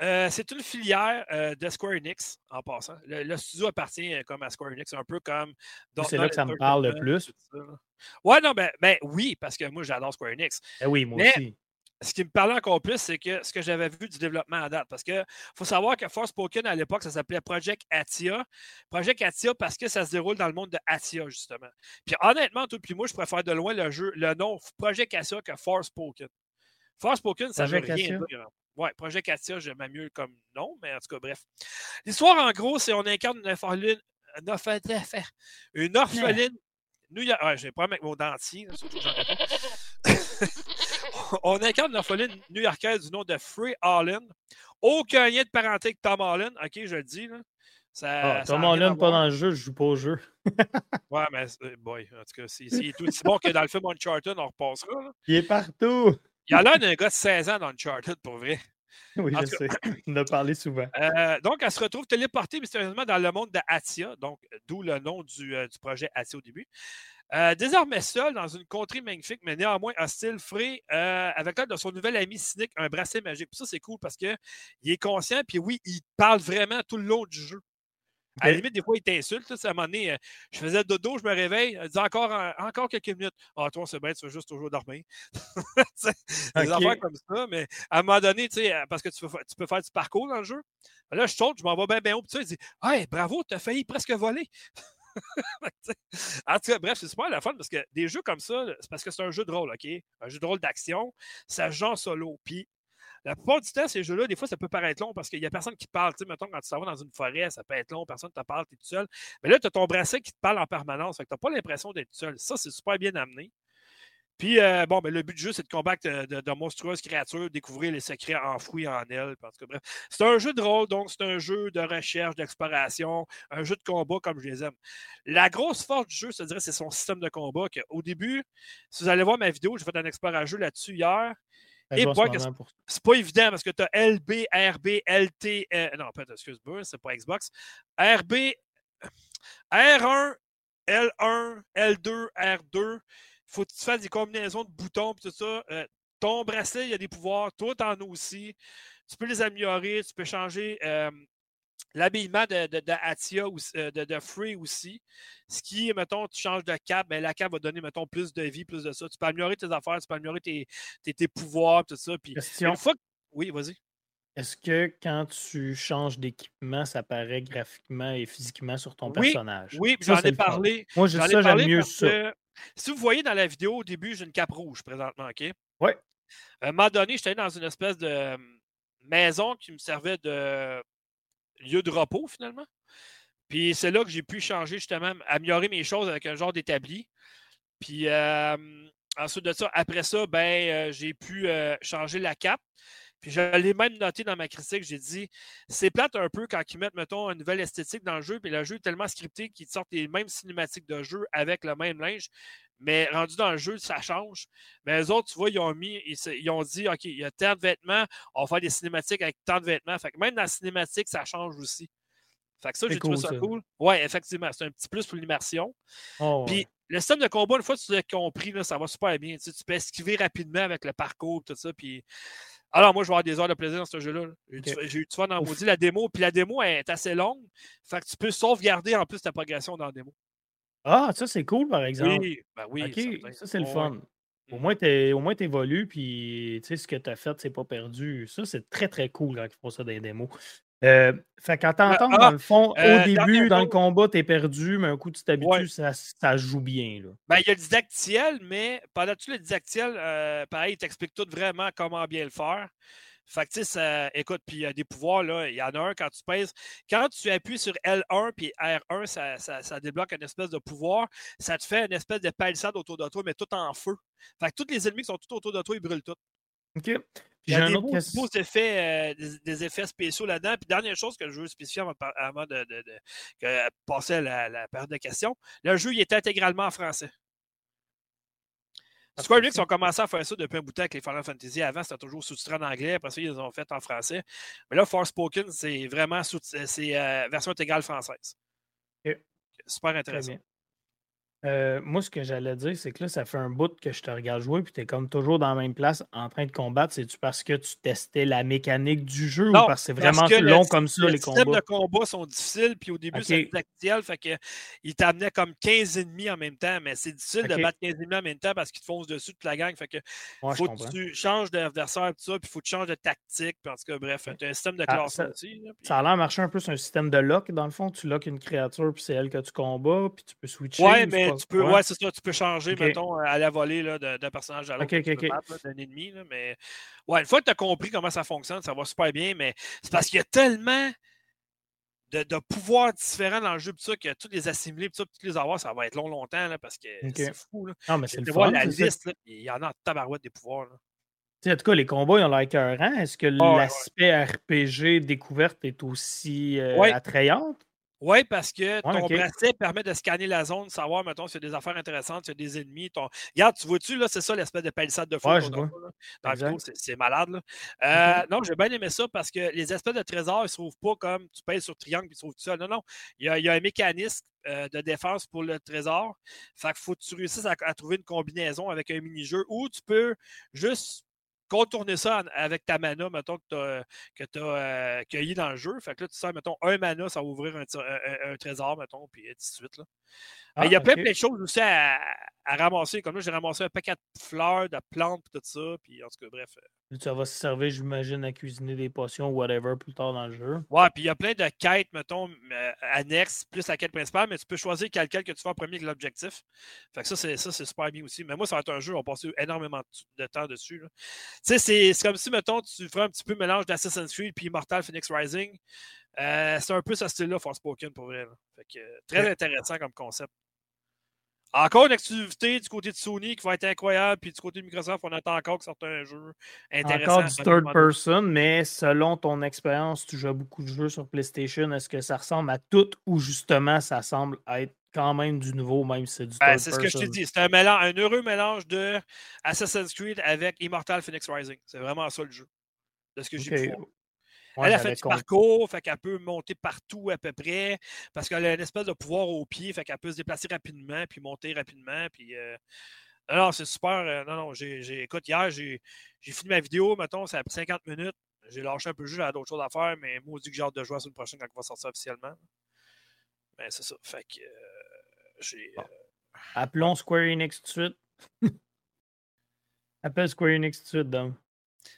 euh, c'est une filière euh, de Square Enix, en passant. Le, le studio appartient euh, comme à Square Enix, un peu comme. C'est là que ça me parle le plus. Ouais, non, ben, ben oui, parce que moi, j'adore Square Enix Eh oui, moi Mais- aussi. Ce qui me parlait encore plus, c'est que ce que j'avais vu du développement à date. Parce que faut savoir que Forspoken, à l'époque, ça s'appelait Project Atia. Project Atia parce que ça se déroule dans le monde de Atia, justement. Puis honnêtement, toi puis moi, je préfère de loin le jeu, le nom Project Atia que Forspoken. Forspoken, ça veut rien Atia? dire. Ouais, Project Atia, j'aime mieux comme nom, mais en tout cas, bref. L'histoire, en gros, c'est on incarne une orpheline. Une orpheline. Une orpheline. New York. Ouais, j'ai pas avec mon dentier, là, surtout que j'en ai pas. on incarne une orpheline new-yorkaise du nom de Free Holland. Aucun lien de parenté avec Tom Holland. OK, je le dis. Là. Ça, Ah, ça Tom Holland, pas dans le jeu, je joue pas au jeu. Ouais, mais euh, boy, en tout cas, s'il s'il est aussi bon que dans le film Uncharted, on repassera. là. Il est partout. Il a l'air d'un gars de 16 ans dans Uncharted, pour vrai. Oui, En je sais. On a parlé souvent. Euh, donc, elle se retrouve téléportée mystérieusement dans le monde de Atia, donc d'où le nom du, euh, du projet Atia au début. Euh, désormais seul dans une contrée magnifique, mais néanmoins hostile, Frey, euh, avec l'aide de son nouvel ami cynique, un bracelet magique. Puis ça, c'est cool parce qu'il est conscient, puis oui, il parle vraiment tout le long du jeu. À la Ok. limite, des fois, il t'insulte. là, tu sais, À un moment donné, euh, je faisais dodo, je me réveille, il dit encore, encore quelques minutes. Ah, toi, c'est bien, tu veux juste toujours dormir. Sais, Des affaires comme ça, mais à un moment donné, tu sais, euh, parce que tu peux, fa- tu peux faire du parcours dans le jeu. Là, je saute, je m'en vais bien, bien haut. Puis ça, il dit Hey, bravo, t'as failli presque voler. En tout cas, bref, c'est super la fun parce que des jeux comme ça, c'est parce que c'est un jeu de rôle, OK? Un jeu de rôle d'action, ça joue en solo. Puis la plupart du temps, ces jeux-là, des fois, ça peut paraître long parce qu'il n'y a personne qui parle. Tu sais, mettons, quand tu s'en vas dans une forêt, ça peut être long, personne ne te parle, tu es tout seul. Mais là, tu as ton bracelet qui te parle en permanence. Fait que tu n'as pas l'impression d'être seul. Ça, c'est super bien amené. Puis, euh, bon, ben, le but du jeu, c'est de combattre euh, de, monstrueuses créatures, découvrir les secrets enfouis en elles. Tout cas, bref, c'est un jeu de rôle, donc c'est un jeu de recherche, d'exploration, un jeu de combat comme je les aime. La grosse force du jeu, je te dirais, c'est son système de combat. Que, au début, si vous allez voir ma vidéo, j'ai fait un explorat jeu là-dessus hier. Et ce C'est pas évident parce que tu as LB, RB, LT. euh, non, pas, excuse-moi, c'est pas Xbox. RB, R1, L1, L2, R2. Faut que tu fasses des combinaisons de boutons et tout ça. Euh, ton bracelet, il y a des pouvoirs. Toi, t'en as aussi. Tu peux les améliorer. Tu peux changer euh, l'habillement de, de, de Atia ou euh, de, de Free aussi. Ce qui, mettons, tu changes de cap, ben, la cap va donner, mettons, plus de vie, plus de ça. Tu peux améliorer tes affaires, tu peux améliorer tes, tes, tes pouvoirs, tout ça. Puis une fois que- Oui, vas-y. Est-ce que quand tu changes d'équipement, ça paraît graphiquement et physiquement sur ton Oui, personnage? Oui, j'en ai parlé. Moi, je J'en dis ai ça, j'aime mieux ça. que si vous voyez dans la vidéo au début, j'ai une cape rouge présentement, OK? Ouais. À un moment donné, j'étais dans une espèce de euh, maison qui me servait de lieu de repos, finalement. Puis c'est là que j'ai pu changer, justement, améliorer mes choses avec un genre d'établi. Puis ensuite de ça, après ça, ben, euh, j'ai pu euh, changer la cape. Puis je l'ai même noté dans ma critique, j'ai dit c'est plate un peu quand ils mettent, mettons, une nouvelle esthétique dans le jeu, puis le jeu est tellement scripté qu'ils sortent les mêmes cinématiques de jeu avec le même linge. Mais rendu dans le jeu, ça change. Mais les autres, tu vois, ils ont mis, ils, ont dit OK, il y a tant de vêtements, on va faire des cinématiques avec tant de vêtements. Fait que même dans la cinématique, ça change aussi. Fait que ça, j'ai trouvé ça, cool. Ouais, effectivement, c'est un petit plus pour l'immersion. Oh, puis le système de combat, une fois que tu l'as compris, là, ça va super bien. Tu, tu peux esquiver rapidement avec le parcours, tout ça. Puis alors, moi, je vais avoir des heures de plaisir dans ce jeu-là. J'ai eu du fun dans maudit la démo. Puis la démo est assez longue. Fait que tu peux sauvegarder en plus ta progression dans la démo. Ah, ça, c'est cool, par exemple. Oui, ben oui. OK, ça, c'est le fun. Au moins, tu évolues, puis tu sais, ce que tu as fait, c'est pas perdu. Ça, c'est très, très cool quand ils font ça dans les démos. Euh, fait qu'en ben, t'entends, ah, dans le fond, au euh, début, dans le combat, t'es perdu, mais un coup, tu t'habitues, ça, ça, joue bien. Là. Ben, il y a le didactiel, mais pendant tout le didactiel, euh, pareil, il t'explique tout vraiment comment bien le faire. Fait que, écoute, puis il y a des pouvoirs, là. Il y en a un quand tu pèses. Quand tu appuies sur L1 puis R1, ça, ça, ça, débloque une espèce de pouvoir. Ça te fait une espèce de palissade autour de toi, mais tout en feu. Fait que tous les ennemis qui sont tout autour de toi, ils brûlent tout. OK. Il y a des beaux, effets, euh, des, effets spéciaux là-dedans. Puis, dernière chose que je veux spécifier avant, de, passer à la, période de questions, le jeu il est intégralement en français. Square Enix ont commencé à faire ça depuis un bout de temps avec les Final Fantasy. Avant, c'était toujours sous-titré en anglais. Après ça, ils ont fait en français. Mais là, Forspoken, c'est vraiment c'est euh, version intégrale française. Super intéressant. Euh, moi, ce que j'allais dire, c'est que là, ça fait un bout que je te regarde jouer, puis tu es comme toujours dans la même place en train de combattre. C'est-tu parce que tu testais la mécanique du jeu ou parce que c'est vraiment long comme ça, les combats? Les systèmes de combat sont difficiles, puis au début, c'est tactile, fait qu'ils t'amenaient comme 15 ennemis en même temps, mais c'est difficile de battre 15 ennemis en même temps parce qu'ils te foncent dessus toute la gang. Fait que faut que tu changes d'adversaire, tout ça, puis faut que tu changes de tactique, tout cas, bref, tu as un système de ah, classe ça, aussi. Ça a l'air marcher un peu sur un système de lock, dans le fond. Tu lock une créature, puis c'est elle que tu combats, puis tu peux switcher. Ouais, mais tu peux, ouais, c'est ça, tu peux changer, mettons, à la volée d'un personnage à l'autre, d'un ennemi. mais ouais, une fois que tu as compris comment ça fonctionne, ça va super bien, mais c'est parce qu'il y a tellement de, pouvoirs différents dans le jeu, ça, que tous les assimiler, tous les avoir, ça va être long, longtemps, là, parce que c'est fou. Là. Non, mais c'est le fun. la liste, il y en a en tabarouette des pouvoirs. En tout cas, les combats, ils ont l'air rang. Est-ce que l'aspect RPG découverte est aussi euh, attrayante? Oui, parce que ton bracelet permet de scanner la zone, savoir, mettons, s'il y a des affaires intéressantes, s'il y a des ennemis. Ton... Regarde, tu vois-tu, là, c'est ça l'espèce de palissade de feu. Ouais, dans la vidéo, c'est malade. Là. Euh, Non, j'ai bien aimé ça parce que les espèces de trésors, ils ne se trouvent pas comme tu pèses sur triangle et ils se trouvent tout seul. Non, non. Il y a, il y a un mécanisme euh, de défense pour le trésor. Fait qu'il faut que tu réussisses à, à trouver une combinaison avec un mini-jeu où tu peux juste contourner ça avec ta mana, mettons, que tu as, euh, cueilli dans le jeu. Fait que là, tu sais, mettons, un mana, ça va ouvrir un, trésor, mettons, puis ainsi de suite. Là. il y a ah, plein, plein de choses aussi à, ramasser. Comme là, j'ai ramassé un paquet de fleurs, de plantes, tout ça. Puis en tout cas, bref. Euh. Ça va se servir, j'imagine, à cuisiner des potions ou whatever plus tard dans le jeu. Ouais, puis il y a plein de quêtes, mettons, euh, annexes, plus la quête principale, mais tu peux choisir quelle quête que tu fais en premier avec l'objectif. Fait que ça, c'est, ça, c'est super bien aussi. Mais moi, ça va être un jeu, on va passer énormément de temps dessus. Tu sais, c'est, comme si, mettons, tu ferais un petit peu mélange d'Assassin's Creed puis Immortal Phoenix Rising. Euh, c'est un peu ce style-là, Forspoken, pour vrai. Fait que, très intéressant comme concept. Encore une activité du côté de Sony qui va être incroyable, puis du côté de Microsoft, on attend encore que sorte un jeu intéressant. Encore du third person, mais selon ton expérience, tu joues beaucoup de jeux sur PlayStation, est-ce que ça ressemble à tout ou justement ça semble être quand même du nouveau, même si c'est du ben, C'est ce que je te dis. C'est un, un heureux mélange de Assassin's Creed avec Immortal Phoenix Rising. C'est vraiment ça le jeu. De ce que j'ai elle a fait du parcours, fait qu'elle peut monter partout à peu près, parce qu'elle a une espèce de pouvoir au pied, fait qu'elle peut se déplacer rapidement, puis monter rapidement, puis... Euh... Non, c'est super. Euh, non, non, j'ai, écoute, hier, j'ai, fini ma vidéo, mettons, ça a pris 50 minutes. J'ai lâché un peu le jeu, j'avais d'autres choses à faire, mais moi, je dis que j'ai hâte de jouer à la prochaine quand il va sortir officiellement. Mais c'est ça. Fait que euh, j'ai. Euh, Appelons Square Enix tout de suite. Appelle Square Enix tout de suite, donc.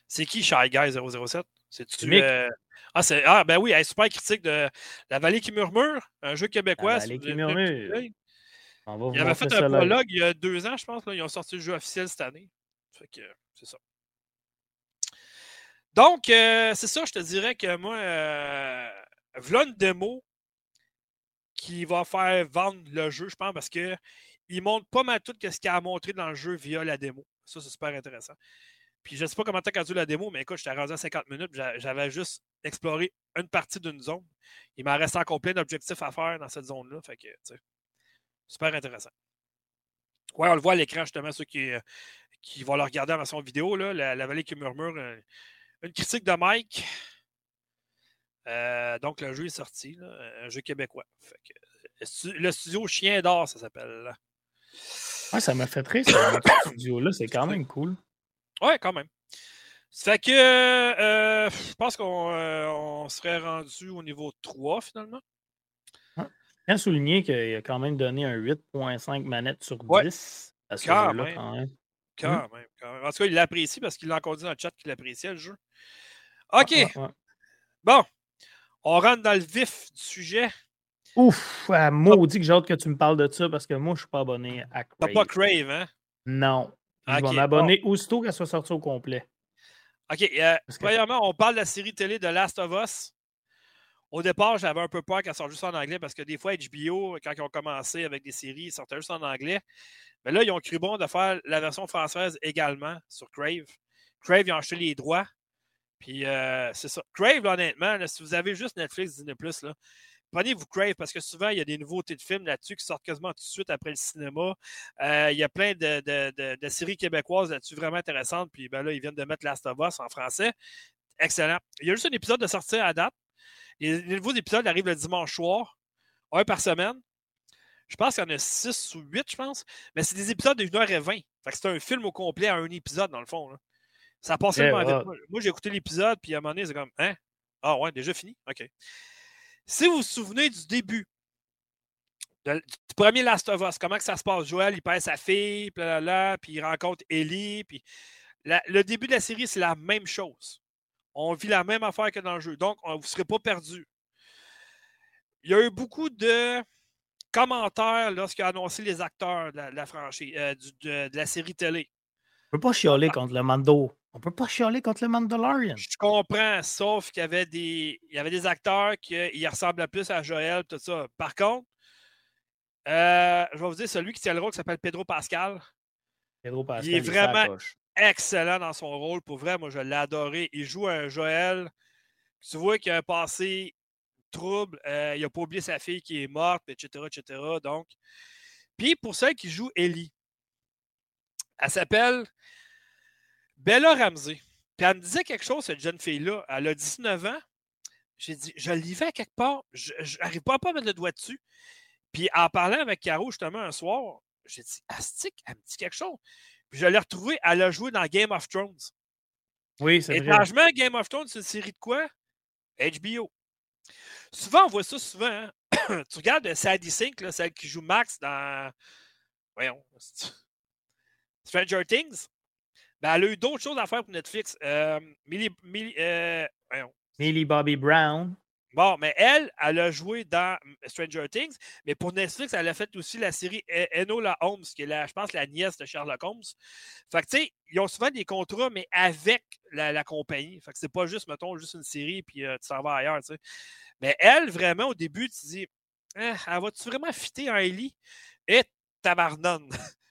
C'est qui Shy Guy 007? C'est-tu. Euh... Ah, ah, ben oui, elle est super critique de La Vallée qui murmure, un jeu québécois. La Vallée qui murmure. On va Ils avaient fait un prologue il y a deux ans, je pense. Là. Ils ont sorti le jeu officiel cette année. Fait que c'est ça. Donc, euh, c'est ça, je te dirais que moi, euh, voilà une démo qui va faire vendre le jeu, je pense, parce qu'il montre pas mal tout ce qu'il a montré dans le jeu via la démo. Ça, c'est super intéressant. Puis je sais pas comment tu as dû la démo, mais écoute, j'étais rendu à 50 minutes. J'avais juste exploré une partie d'une zone. Il m'en reste encore plein d'objectifs à faire dans cette zone-là. Fait que, super intéressant. Ouais, on le voit à l'écran, justement, ceux qui, euh, qui vont le regarder en version vidéo, là, la, vallée qui murmure. Euh, une critique de Mike. Euh, donc, le jeu est sorti, un jeu québécois. le studio Chien d'or, ça s'appelle. Ouais, ça m'a fait très ce studio-là. C'est quand même cool. Ouais, quand même. Ça fait que je pense qu'on serait rendu au niveau 3 finalement. Bien souligné qu'il a quand même donné un 8.5 manettes sur 10 à ce jeu-là, quand même. Quand même, En tout cas, il l'apprécie parce qu'il l'a encore dit dans le chat qu'il appréciait le jeu. OK. bon. On rentre dans le vif du sujet. Ouf, ah, maudit que j'ai hâte que tu me parles de ça parce que moi, je ne suis pas abonné à Crave. T'as pas Crave, hein? Non. Je vais m'abonner aussitôt qu'elle soit sortie au complet. OK. Euh, premièrement, on parle de la série télé de Last of Us. Au départ, j'avais un peu peur qu'elle sorte juste en anglais parce que des fois, HBO, quand ils ont commencé avec des séries, ils sortaient juste en anglais. Mais là, ils ont cru bon de faire la version française également sur Crave. Crave, ils ont acheté les droits. Puis euh, c'est ça. Crave, honnêtement, si vous avez juste Netflix, Disney, là, prenez-vous Crave parce que souvent, il y a des nouveautés de films là-dessus qui sortent quasiment tout de suite après le cinéma. Euh, il y a plein de, séries québécoises là-dessus vraiment intéressantes. Puis ben là, ils viennent de mettre Last of Us en français. Excellent. Il y a juste un épisode de sortir à date. Les, nouveaux épisodes arrivent le dimanche soir, un par semaine. Je pense qu'il y en a six ou huit, je pense. Mais c'est des épisodes de 1h20. c'est un film au complet à un épisode, dans le fond. Ça a passé tellement vite. Moi, j'ai écouté l'épisode, puis à un moment donné, c'est comme Hein? Ah ouais, déjà fini? OK. Si vous vous souvenez du début, du premier Last of Us, comment que ça se passe? Joël, il perd sa fille, puis il rencontre Ellie, puis le début de la série, c'est la même chose. On vit la même affaire que dans le jeu. Donc, vous ne serez pas perdu. Il y a eu beaucoup de commentaires lorsqu'il a annoncé les acteurs de la, franchise, euh, de, la série télé. On ne peut pas chialer contre le Mando. On ne peut pas chialer contre le Mandalorian. Je comprends, sauf qu'il y avait des, il y avait des acteurs qui ressemblaient plus à Joël, tout ça. Par contre, euh, je vais vous dire, celui qui tient le rôle qui s'appelle Pedro Pascal. Pedro Pascal. Il est vraiment excellent dans son rôle. Pour vrai, moi, je l'ai adoré. Il joue un Joël. Tu vois qu'il a un passé trouble. Euh, il n'a pas oublié sa fille qui est morte, etc., etc. Donc, puis pour celle qui joue Ellie, elle s'appelle Bella Ramsey. Puis elle me disait quelque chose, cette jeune fille-là. Elle a 19 ans. J'ai dit, je l'y vais quelque part. Je n'arrive pas à mettre le doigt dessus. Puis en parlant avec Caro, justement, un soir, j'ai dit, Astic, elle me dit quelque chose. Puis je l'ai retrouvée, elle a joué dans Game of Thrones. Oui, c'est vrai. Étrangement, Game of Thrones, c'est une série de quoi? HBO. Souvent, on voit ça souvent. Hein. tu regardes Sadie Sink, là, celle qui joue Max dans. Voyons. Stranger Things? Ben, elle a eu d'autres choses à faire pour Netflix. Euh, Millie, Millie, euh, Millie Bobby Brown. Bon, mais elle, elle a joué dans Stranger Things, mais pour Netflix, elle a fait aussi la série e-, Enola Holmes, qui est, la, je pense, la nièce de Sherlock Holmes. Fait que, tu sais, ils ont souvent des contrats, mais avec la, compagnie. Fait que c'est pas juste, mettons, juste une série, puis euh, tu s'en vas ailleurs, tu sais. Mais elle, vraiment, au début, tu te dis, hein, elle va-tu vraiment fitter un Ellie? Et tabarnane!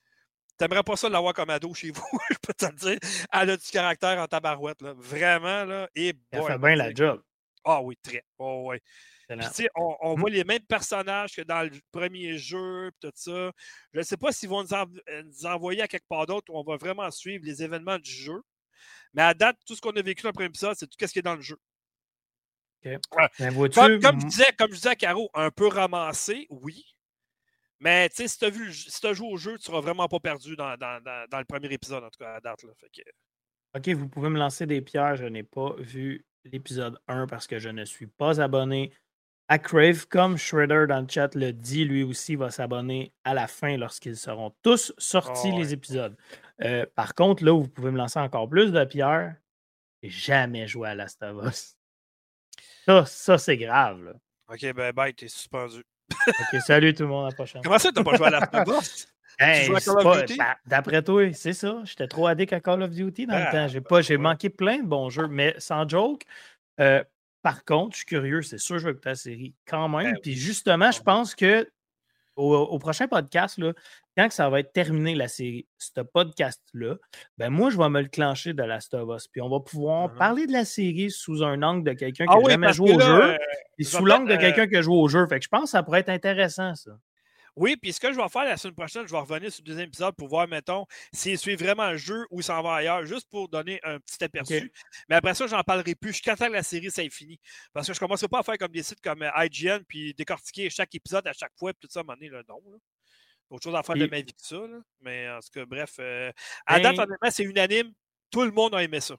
T'aimerais pas ça l'avoir comme ado chez vous, je peux te le dire. Elle a du caractère en tabarouette, là. Vraiment, là. Et elle fait bien la job. Ah oui, très. Oh. Puis, on, on mmh. voit les mêmes personnages que dans le premier jeu, tout ça. Je ne sais pas s'ils vont euh, nous, envoyer à quelque part d'autre où on va vraiment suivre les événements du jeu. Mais à date, tout ce qu'on a vécu dans le premier épisode, c'est tout ce qui est dans le jeu. Ben, comme, je disais, comme je disais à Caro, un peu ramassé, oui. Mais si tu as, si as joué au jeu, tu ne seras vraiment pas perdu dans, dans, dans, le premier épisode, en tout cas, à date. Là. OK, vous pouvez me lancer des pierres. Je n'ai pas vu l'épisode 1 parce que je ne suis pas abonné à Crave. Comme Shredder dans le chat le dit, lui aussi va s'abonner à la fin lorsqu'ils seront tous sortis, ah les épisodes. Euh, par contre, là où vous pouvez me lancer encore plus de pierres, j'ai jamais joué à Last of Us. Ça, ça c'est grave. Là. Ok, ben bye, t'es suspendu. Ok, salut tout le monde, à la prochaine. Comment ça, t'as pas joué à Last of Us? D'après toi, c'est ça. J'étais trop addict à Call of Duty dans le temps. J'ai pas, j'ai manqué plein de bons jeux, mais sans joke. Euh, par contre, je suis curieux, c'est sûr que je vais écouter la série quand même. Ben Puis justement, je pense que au, prochain podcast, là, quand ça va être terminé, la série, ce podcast-là, ben moi, je vais me le clencher de Last of Us. Puis on va pouvoir uh-huh. parler de la série sous un angle de quelqu'un qui n'a ah jamais joué au jeu euh, et sous l'angle de quelqu'un qui a joué au jeu. Fait que je pense que ça pourrait être intéressant, ça. Oui, puis ce que je vais faire la semaine prochaine, je vais revenir sur le deuxième épisode pour voir, mettons, s'il suit vraiment le jeu ou s'en va ailleurs, juste pour donner un petit aperçu. Mais après ça, j'en parlerai plus jusqu'à temps que la série ça fini. Parce que je ne commencerai pas à faire comme des sites comme euh, IGN, puis décortiquer chaque épisode à chaque fois, puis tout ça, à un moment donné, là, non. Autre chose à faire de ma vie que ça. Mais en tout cas, bref. Euh, à date, ben honnêtement, c'est unanime. Tout le monde a aimé ça.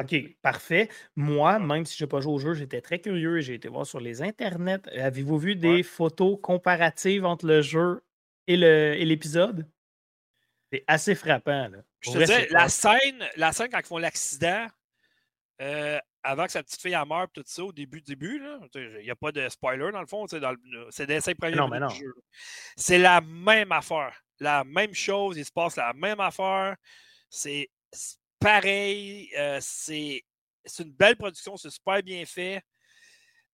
OK, parfait. Moi, même si je n'ai pas joué au jeu, j'étais très curieux et j'ai été voir sur les internets. Avez-vous vu des photos comparatives entre le jeu et l'épisode? C'est assez frappant. Là. Je te disais, la scène, la scène quand ils font l'accident, euh, avant que sa petite fille a meure, tout ça, au début, début, il n'y a pas de spoiler dans le fond, c'est des cinq premiers non, du jeu. C'est la même affaire. La même chose, il se passe la même affaire. C'est pareil. Euh, c'est une belle production, c'est super bien fait.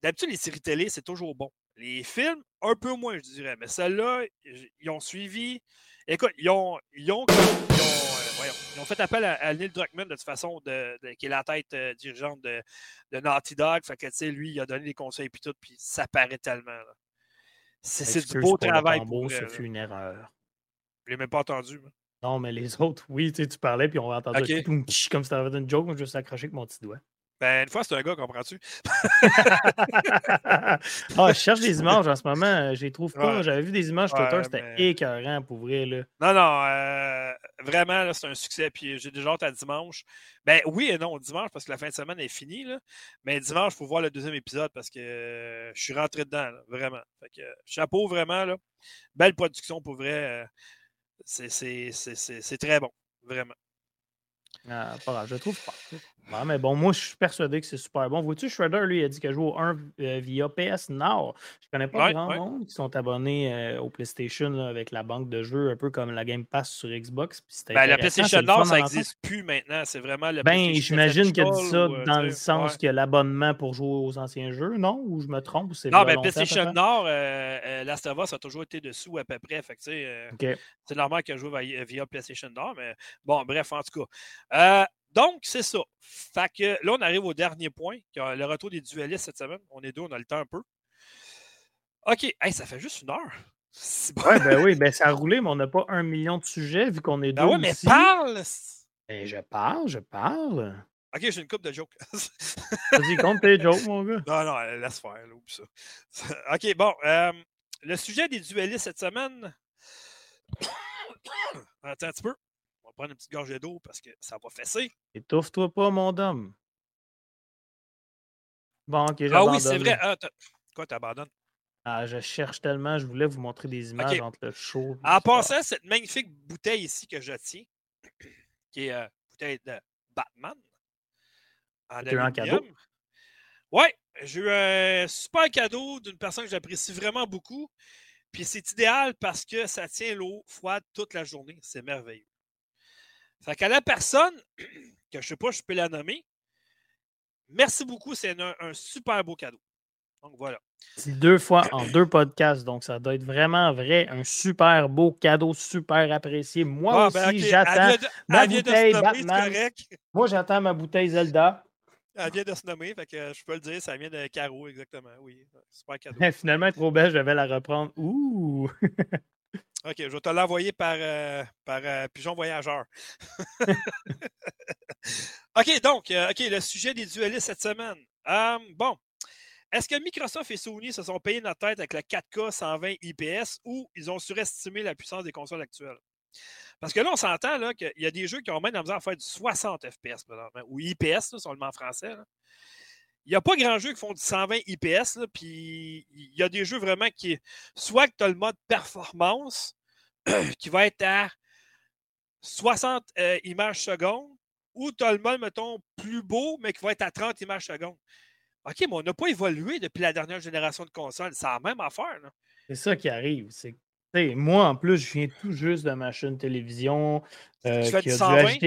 D'habitude, les séries télé, c'est toujours bon. Les films, un peu moins, je dirais. Mais celles-là, ils ont suivi. Écoute, ils ont, ils ont, ils ont, fait appel à, Neil Druckmann, de toute façon, de, qui est la tête euh, dirigeante de, de, Naughty Dog. Fait que, tu sais, lui, il a donné des conseils et tout, puis ça paraît tellement. C'est du beau travail. Pour, ce fut une erreur. Je l'ai même pas entendu. Non, mais les autres, oui, tu, tu parlais, puis on va entendre comme si t'avais une joke, moi je me suis accroché avec mon petit doigt. Ben, une fois, c'est un gars, comprends-tu? ah, je cherche des images en ce moment. Je les trouve pas. J'avais vu des images Twitter, c'était écœurant pour vrai. Là. Non, non, euh, vraiment, c'est un succès. Puis j'ai déjà hâte à dimanche. Ben oui et non, dimanche, parce que la fin de semaine est finie. Là. Mais dimanche, il faut voir le deuxième épisode parce que euh, je suis rentré dedans, vraiment. Fait que, chapeau, vraiment. Là. Belle production pour vrai. Euh, c'est très bon, vraiment. Ah, pas grave, je trouve pas. Mais bon, moi, je suis persuadé que c'est super bon. Vois-tu, Shredder, lui, il a dit qu'il joue au 1 euh, via PS Now. Je connais pas grand monde qui sont abonnés euh, au PlayStation avec la banque de jeux, un peu comme la Game Pass sur Xbox. Ben, la PlayStation Now, ça n'existe plus maintenant. C'est vraiment le Ben, j'imagine qu'il a dit ça euh, dans le sens a l'abonnement pour jouer aux anciens jeux, non? Ou je me trompe? non, ben, PlayStation Now, Last of Us a toujours été dessous à peu près. Fait C'est normal qu'il joue via PlayStation Now, mais bon, bref, en tout cas. Euh, donc, c'est ça. Fait que là, on arrive au dernier point, le retour des duellistes cette semaine. On est deux, on a le temps un peu. OK. ça fait juste une heure. Ouais, ben oui, ben ça a roulé, mais on n'a pas un million de sujets vu qu'on est ben deux. oui, mais parle! Ben, je parle, je parle. OK, j'ai une coupe de jokes. Vas-y, compte tes jokes, mon gars. Non, non, laisse faire, là, ça. OK, bon. Euh, le sujet des duellistes cette semaine. Attends un petit peu prendre une petite gorgée d'eau parce que ça va fesser. Étouffe-toi pas, mon homme. Bon, ok, Ah oui, c'est vrai. Ah, quoi, t'abandonnes? Ah, je cherche tellement, je voulais vous montrer des images entre le show. En passant, cette magnifique bouteille ici que je tiens, qui est une euh, bouteille de Batman. En un cadeau? Ouais, j'ai eu un super cadeau d'une personne que j'apprécie vraiment beaucoup. Puis c'est idéal parce que ça tient l'eau froide toute la journée. C'est merveilleux. Fait qu'à la personne, que je ne sais pas, je peux la nommer, merci beaucoup, c'est un, super beau cadeau. Donc voilà. C'est deux fois en deux podcasts, donc ça doit être vraiment vrai. Un super beau cadeau, super apprécié. Moi ben, aussi, j'attends ma bouteille Batman. Moi, j'attends ma bouteille Zelda. Elle vient de se nommer, fait que je peux le dire, ça vient de Caro, exactement. Oui, super cadeau. Finalement, trop belle, je vais la reprendre. Ouh! OK, je vais te l'envoyer par, euh, par euh, pigeon voyageur. OK, donc, euh, OK, le sujet des duellistes cette semaine. bon, est-ce que Microsoft et Sony se sont payés notre tête avec le 4K 120 IPS ou ils ont surestimé la puissance des consoles actuelles? Parce que là, on s'entend qu'il y a des jeux qui ont même la misère à faire du 60 FPS, ou IPS, seulement en français. Il n'y a pas grand jeu qui font du 120 IPS, puis il y a des jeux vraiment qui. Soit que tu as le mode performance, qui va être à 60 euh, images secondes, ou tu as le mode, mettons, plus beau, mais qui va être à 30 images secondes. OK, mais on n'a pas évolué depuis la dernière génération de consoles. C'est la même affaire. C'est ça qui arrive. C'est moi, en plus, je viens tout juste de ma chaîne télévision. Euh, tu fais du 120?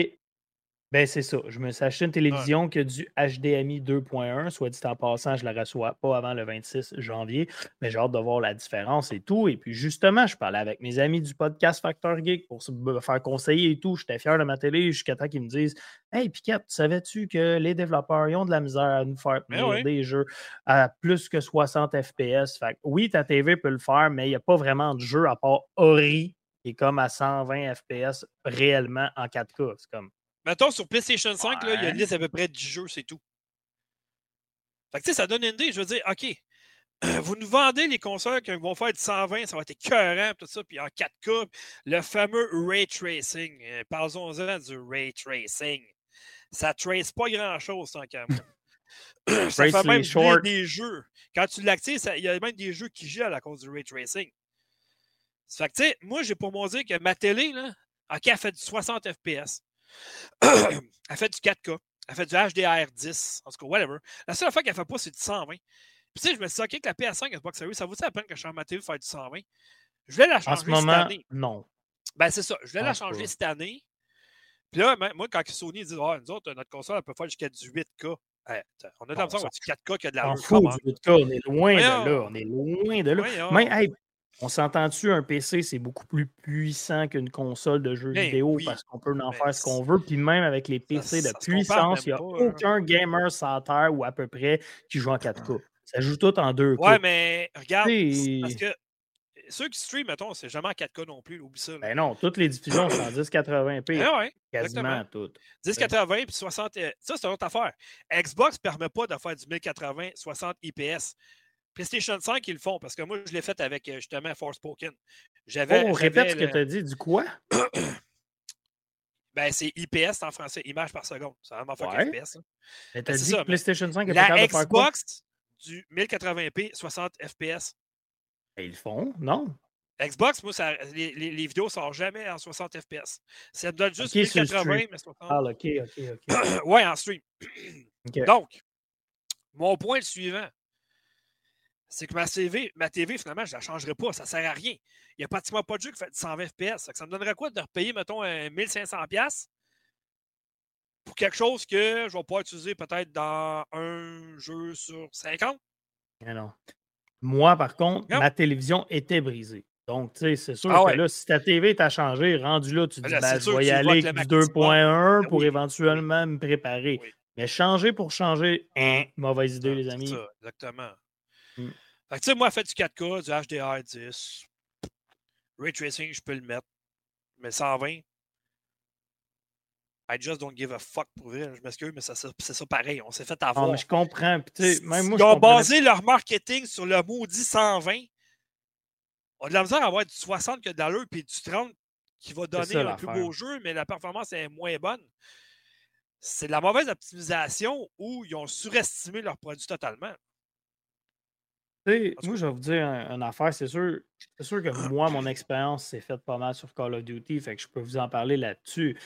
Ben, c'est ça. Je me suis acheté une télévision qui a du HDMI 2.1, soit dit en passant, je la reçois pas avant le 26 janvier, mais j'ai hâte de voir la différence et tout. Et puis, justement, je parlais avec mes amis du podcast Factor Geek pour me faire conseiller et tout. J'étais fier de ma télé jusqu'à temps qu'ils me disent Hey, Piquette, savais-tu que les développeurs ont de la misère à nous faire ben des jeux à plus que 60 FPS? Fait oui, ta TV peut le faire, mais il n'y a pas vraiment de jeu à part Ori qui est comme à 120 FPS réellement en 4K. C'est comme Mettons, sur PlayStation 5, là, il y a une liste à peu près 10 jeux, c'est tout. Fait que, tu sais, ça donne une idée. Je veux dire, OK, vous nous vendez les consoles qui vont faire du 120, ça va être écœurant, tout ça, puis en 4K, le fameux ray tracing. Euh, parlons-en du ray tracing. Ça trace pas grand-chose, tant qu'à ça fait même des, des, jeux. Quand tu l'actives, il y a même des jeux qui gèlent à cause du ray tracing. Fait que, tu sais, moi, j'ai pour moi dire que ma télé, là, OK, elle fait du 60 FPS. Elle fait du 4K. Elle fait du HDR10. En tout cas, whatever. La seule fois qu'elle fait pas, c'est du 120. Puis, tu sais, je me suis dit, OK, que la PS5 Xbox Series, ça vaut la peine que je change ma pour faire du 120? Je voulais la changer cette année. Non. Ben, c'est ça. Je voulais la changer cette année. Puis là, moi, quand Sony dit, oh, nous autres, notre console, elle peut faire jusqu'à du 8K. on a l'impression du 4K qui a de la 8K, on est loin de là. On est loin de là. Mais, hey, on s'entend-tu, un PC, c'est beaucoup plus puissant qu'une console de jeux ben vidéo parce qu'on peut en faire ce qu'on veut. Puis même avec les PC de puissance, il n'y a hein. aucun gamer sans terre ou à peu près qui joue en 4K. Ça joue tout en 2K. Ouais, mais regarde, parce que ceux qui stream, mettons, c'est jamais en 4K non plus, oublie ça. Ben non, toutes les diffusions sont en 1080p. Ben ouais, quasiment toutes. 1080 puis 60. Euh, ça, c'est une autre affaire. Xbox ne permet pas de faire du 1080, 60 IPS. PlayStation 5, ils le font parce que moi, je l'ai fait avec euh, justement Forspoken. J'avais. Oh, répète ce que tu as dit, du quoi? ben, c'est IPS en français, image par seconde. Ça va faire ouais. IPS. Mais ben, dit que PlayStation 5 est La Xbox du 1080p, 60 FPS. Ils le font, non? Xbox, moi, ça, les, les, les, vidéos ne sortent jamais en 60 FPS. Ça me donne juste 1080, mais 60. Ah, ok, ok, ok. ouais, en stream. Donc, mon point est le suivant c'est que ma TV, ma TV, finalement, je ne la changerai pas. Ça ne sert à rien. Il n'y a pratiquement pas de jeu qui fait 120 FPS. Ça me donnerait quoi de repayer, mettons, 1500$ pour quelque chose que je vais pas utiliser peut-être dans un jeu sur 50? Mais non. Moi, par contre, ma télévision était brisée. Donc, tu sais, c'est sûr ah que là, si ta TV t'a changé, rendu là, tu te dis, ben, je vais y aller avec 2.1 pour éventuellement me préparer. Mais changer pour changer, hein, mauvaise idée, les amis. Ça, exactement. Mm. Fait que, tu sais, moi, fait du 4K, du HDR10. Ray tracing, je peux le mettre. Mais 120, I just don't give a fuck pour vrai. Je m'excuse, mais c'est ça, pareil. On s'est fait avoir. Non, mais je comprends. même moi, Ils ont basé leur marketing sur le maudit 120. On a de la misère à avoir du 60 que de l'allure, puis du 30 qui va donner un plus beau jeu, mais la performance est moins bonne. C'est de la mauvaise optimisation où ils ont surestimé leur produit totalement moi, je vais vous dire une affaire. C'est sûr, c'est sûr que moi, mon expérience s'est faite pas mal sur Call of Duty, fait que je peux vous en parler là-dessus.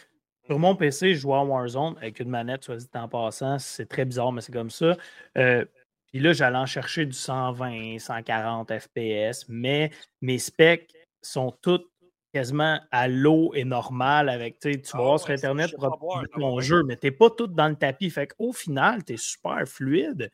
Sur mon PC, je joue à Warzone avec une manette, soit dit en passant. C'est très bizarre, mais c'est comme ça. Euh, puis là, j'allais en chercher du 120, 140 FPS, mais mes specs sont toutes quasiment à l'eau et normal avec, tu vas ah voir sur Internet pour ton jeu, mais tu n'es pas tout dans le tapis. Fait qu'au final, tu es super fluide.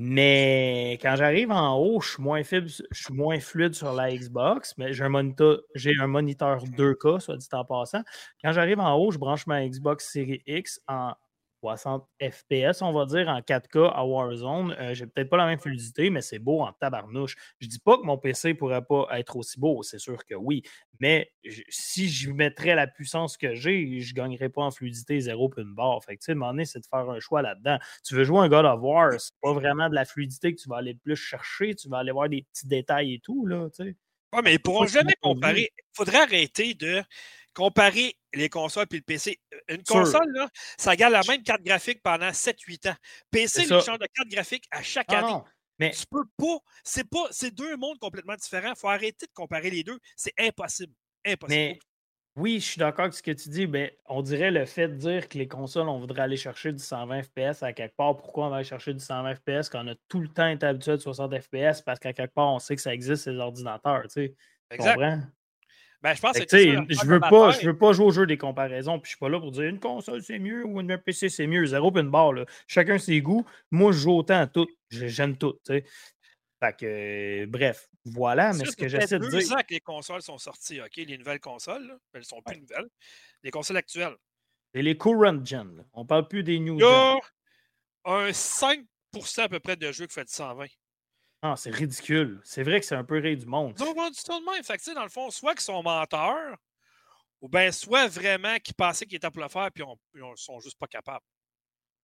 Mais quand j'arrive en haut, je suis moins, je suis moins fluide sur la Xbox, mais j'ai un moniteur, j'ai un moniteur 2K, soit dit en passant. Quand j'arrive en haut, je branche ma Xbox Series X en 60 FPS, on va dire, en 4K à Warzone. Euh, j'ai peut-être pas la même fluidité, mais c'est beau en tabarnouche. Je dis pas que mon PC pourrait pas être aussi beau, c'est sûr que oui. Mais si je mettrais la puissance que j'ai, je gagnerais pas en fluidité zéro puis une barre. Fait que, tu sais, c'est de faire un choix là-dedans. Tu veux jouer un God of War, c'est pas vraiment de la fluidité que tu vas aller plus chercher, tu vas aller voir des petits détails et tout, là, tu sais. Oui, mais ils pourront jamais comparer. Il faudrait arrêter de comparer les consoles et le PC. Une console, là, ça garde la même carte graphique pendant 7-8 ans. PC, les change de carte graphique à chaque ah année. mais tu peux pas. C'est pas. C'est deux mondes complètement différents. Il faut arrêter de comparer les deux. C'est impossible. Impossible. Mais oui, je suis d'accord avec ce que tu dis, mais on dirait le fait de dire que les consoles, on voudrait aller chercher du 120 FPS à quelque part. Pourquoi on va aller chercher du 120 FPS quand on a tout le temps été habitué à 60 FPS? Parce qu'à quelque part, on sait que ça existe, ces ordinateurs, tu sais. Exact. Ben, je pense que je veux pas, je veux pas jouer au jeu des comparaisons, puis je suis pas là pour dire une console c'est mieux ou un PC c'est mieux. Zéro puis une barre. Là. Chacun ses goûts. Moi, je joue autant à tout. J'ai- J'aime tout. tu sais. Fait que, euh, bref, voilà. Mais ce que j'essaie de dire. que les consoles sont sorties, OK? Les nouvelles consoles, là, elles sont plus Ouais. nouvelles. Les consoles actuelles. C'est les current gen. là. On parle plus des new Il y gen. a un 5% à peu près de jeux qui fait du 120. Ah, c'est ridicule. C'est vrai que c'est un peu rire du monde. Ils ont vendu ça de même. Fait que, tu sais, dans le fond, soit qu'ils sont menteurs, ou bien soit vraiment qu'ils pensaient qu'ils étaient pour le faire, puis ils ne sont juste pas capables.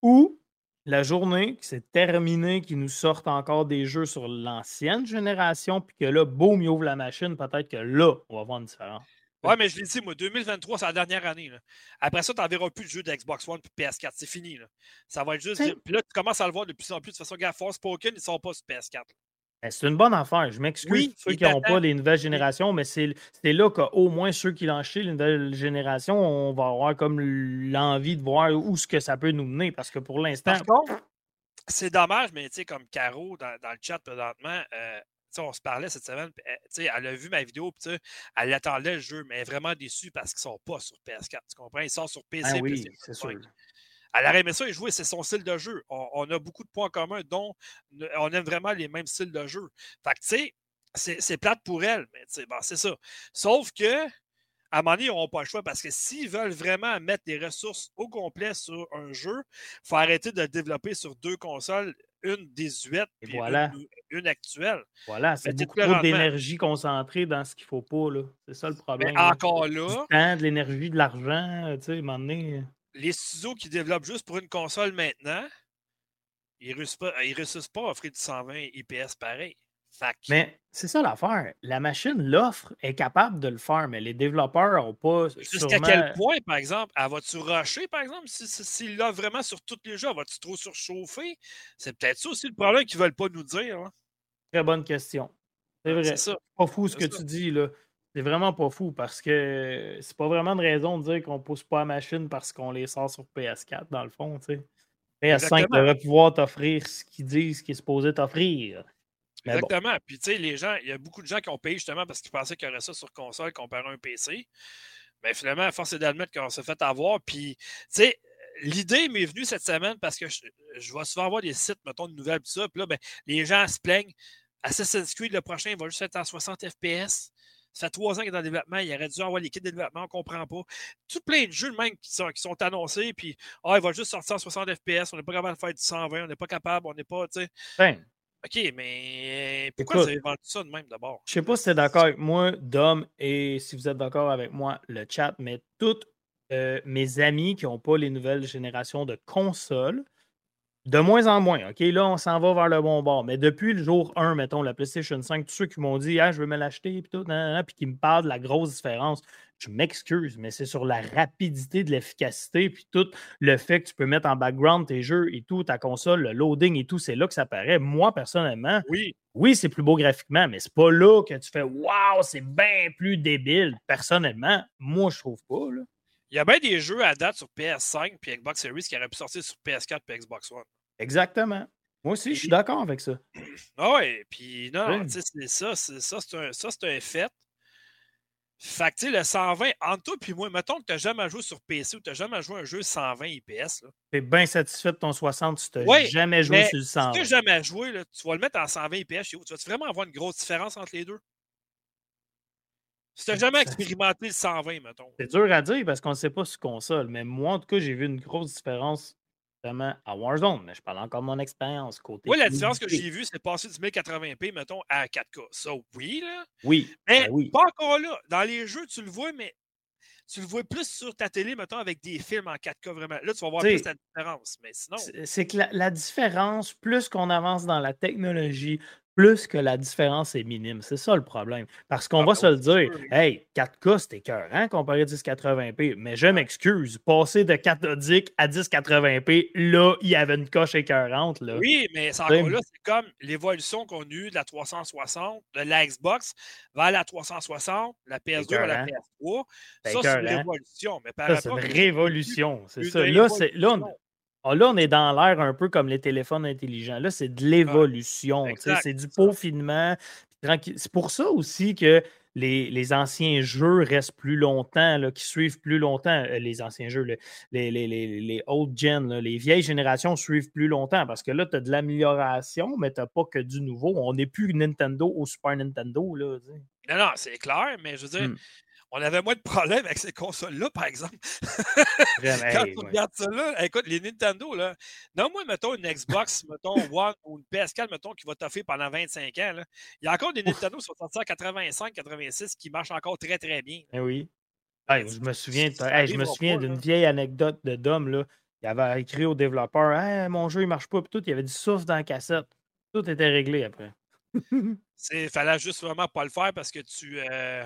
Ou la journée qui s'est terminée, qui nous sortent encore des jeux sur l'ancienne génération, puis que là, boum, ils ouvrent la machine, peut-être que là, on va voir une différence. Ouais, mais je l'ai dit, moi, 2023, c'est la dernière année. là. Après ça, tu n'en verras plus de jeux d'Xbox One et PS4. C'est fini. Là. Ça va être juste. Puis là, tu commences à le voir de plus en plus. De toute façon, gars, Force Spoken, ils ne sont pas sur PS4. là. Ben, C'est une bonne affaire. Je m'excuse Oui, ceux qui n'ont pas les nouvelles générations, mais c'est là qu'au moins ceux qui l'ont acheté, les nouvelles générations, on va avoir comme l'envie de voir où ce que ça peut nous mener. Parce que pour l'instant, c'est dommage, mais tu sais, comme Caro dans, dans le chat présentement, euh, on se parlait cette semaine, tu sais, elle a vu ma vidéo, puis elle attendait le jeu, mais elle est vraiment déçue parce qu'ils ne sont pas sur PS4. Tu comprends? Ils sortent sur PC. ah oui, c'est 5. sûr. Elle aurait aimé ça et jouer, c'est son style de jeu. On, on a beaucoup de points communs, dont on aime vraiment les mêmes styles de jeu. Fait que, tu sais, c'est- plate pour elle, mais bon, c'est ça. Sauf que, à un moment donné, ils n'auront pas le choix parce que s'ils veulent vraiment mettre des ressources au complet sur un jeu, il faut arrêter de le développer sur deux consoles, une désuète Et puis voilà. une, une actuelle. Voilà, c'est beaucoup trop d'énergie concentrée dans ce qu'il faut pas. là. C'est ça le Mais problème. là. encore Du là, temps, de l'énergie, de l'argent, tu sais, à un moment donné. les studios qui développent juste pour une console maintenant, ils ne réussissent pas à offrir du 120 IPS pareil. Mais c'est ça l'affaire. La machine, l'offre, est capable de le faire, mais les développeurs n'ont pas. Jusqu'à sûrement- quel point, par exemple, elle va-tu rusher, par exemple, s'il si, s'il l'a vraiment sur tous les jeux, elle va-tu trop surchauffer? C'est peut-être ça aussi le problème qu'ils ne veulent pas nous dire. hein. Très bonne question. C'est vrai. C'est ça. pas fou ce que ça. tu dis, là. C'est vraiment pas fou parce que c'est pas vraiment de raison de dire qu'on pousse pas la machine parce qu'on les sort sur PS4, dans le fond, tu sais. PS5 Exactement. devrait pouvoir t'offrir ce qu'ils disent qu'il est supposé t'offrir. Bon. Exactement. Puis, tu sais, les gens, il y a beaucoup de gens qui ont payé justement parce qu'ils pensaient qu'il y aurait ça sur console comparé à un PC. Mais finalement, à force est d'admettre qu'on s'est fait avoir. Puis, tu sais, l'idée m'est venue cette semaine parce que je, je vais souvent voir des sites, mettons, de nouvelles, tout ça. Puis là, ben, les gens se plaignent. Assassin's Creed, le prochain, il va juste être en 60 FPS. Ça fait trois ans qu'il est dans le développement. Il aurait dû avoir les kits de développement, on ne comprend pas. Tout plein de jeux même qui sont, qui sont annoncés. Puis, ah, il va juste sortir en 60 FPS. On n'est pas capable de faire du 120. On n'est pas capable. On n'est pas, tu sais. Ben, OK, mais pourquoi Écoute. vous avez vendu ça de même d'abord? Je sais pas si tu es d'accord avec moi, Dom, et si vous êtes d'accord avec moi, le chat, mais toutes euh, mes amis qui n'ont pas les nouvelles générations de consoles, de moins en moins, OK, là, on s'en va vers le bon bord. Mais depuis le jour 1, mettons, la PlayStation 5, tous ceux qui m'ont dit, ah, je veux me l'acheter, puis tout, puis qui me parlent de la grosse différence, je m'excuse, mais c'est sur la rapidité de l'efficacité, puis tout le fait que tu peux mettre en background tes jeux et tout, ta console, le loading et tout, c'est là que ça paraît. Moi, personnellement, Oui, oui, c'est plus beau graphiquement, mais c'est pas là que tu fais Waouh, c'est bien plus débile. Personnellement, moi, je trouve pas. Là. Il y a bien des jeux à date sur PS5 puis Xbox Series qui auraient pu sortir sur PS4 et Xbox One. Exactement. Moi aussi, je suis d'accord avec ça. Ah ouais, puis non, Oui. c'est ça, c'est ça, c'est un, ça, c'est un fait. Fait que, tu sais, le 120, entre toi puis moi, mettons que tu n'as jamais joué sur PC ou tu n'as jamais joué à un jeu 120 IPS. Tu es bien satisfait de ton 60, tu Oui, jamais joué mais sur le Si 100. tu n'as jamais joué, là, tu vas le mettre en 120 IPS chez vous. Tu vas vraiment avoir une grosse différence entre les deux? Si tu n'as jamais expérimenté le 120, mettons. C'est dur à dire parce qu'on ne sait pas sur console, mais moi, en tout cas, j'ai vu une grosse différence vraiment à Warzone, mais je parle encore de mon expérience côté. Oui, la différence que j'ai vue, c'est passer du 1080p, mettons, à 4K. Ça, oui, là. Oui, Mais ben oui. pas encore là. Dans les jeux, tu le vois, mais tu le vois plus sur ta télé, mettons, avec des films en 4K, vraiment. Là, tu vas voir T'sais, plus la différence. Mais sinon, C'est- C'est que la, la différence, plus qu'on avance dans la technologie, plus que la différence est minime. C'est ça le problème. Parce qu'on Ah, va ben se le dire, hey, 4K, c'est écœurant comparé à 1080p. Mais je m'excuse, passer de cathodique à 1080p, là, il y avait une coche écœurante. Là. oui, mais c'est encore là, c'est comme l'évolution qu'on a eue de la 360, de la Xbox vers la 360, la PS2 vers la Écœurant. PS3. C'est Ça, c'est une révolution. Mais par Ça, c'est une révolution. C'est ça. Là, c'est, là, on. Ah, là, on est dans l'air un peu comme les téléphones intelligents. Là, c'est de l'évolution. c'est du peaufinement. C'est pour ça aussi que les, les anciens jeux restent plus longtemps, là, qui suivent plus longtemps, euh, les anciens jeux, le- les, les, les, les old gen, là, les vieilles générations suivent plus longtemps parce que là, tu as de l'amélioration, mais tu n'as pas que du nouveau. On n'est plus Nintendo ou Super Nintendo. Là. Non, non, c'est clair, mais je veux dire, Hmm. On avait moins de problèmes avec ces consoles-là, par exemple. Vraiment, Quand hey, tu ouais. regardes ça là, écoute, les Nintendo, là, non, moi, mettons une Xbox, mettons One ou une PS4, mettons, qui va t'offrir pendant 25 ans. là. Il y a encore des Nintendo qui sont sortis en 85, 86 qui marchent encore très, très bien. Eh oui. Hey, je me souviens, ça hey, je me arrivera souviens d'une vieille anecdote de Dom. Là. Il avait écrit au développeur Mon jeu, il marche pas. Puis tout, il y avait du souffle dans la cassette. Tout était réglé après. Il fallait juste vraiment pas le faire parce que tu. euh,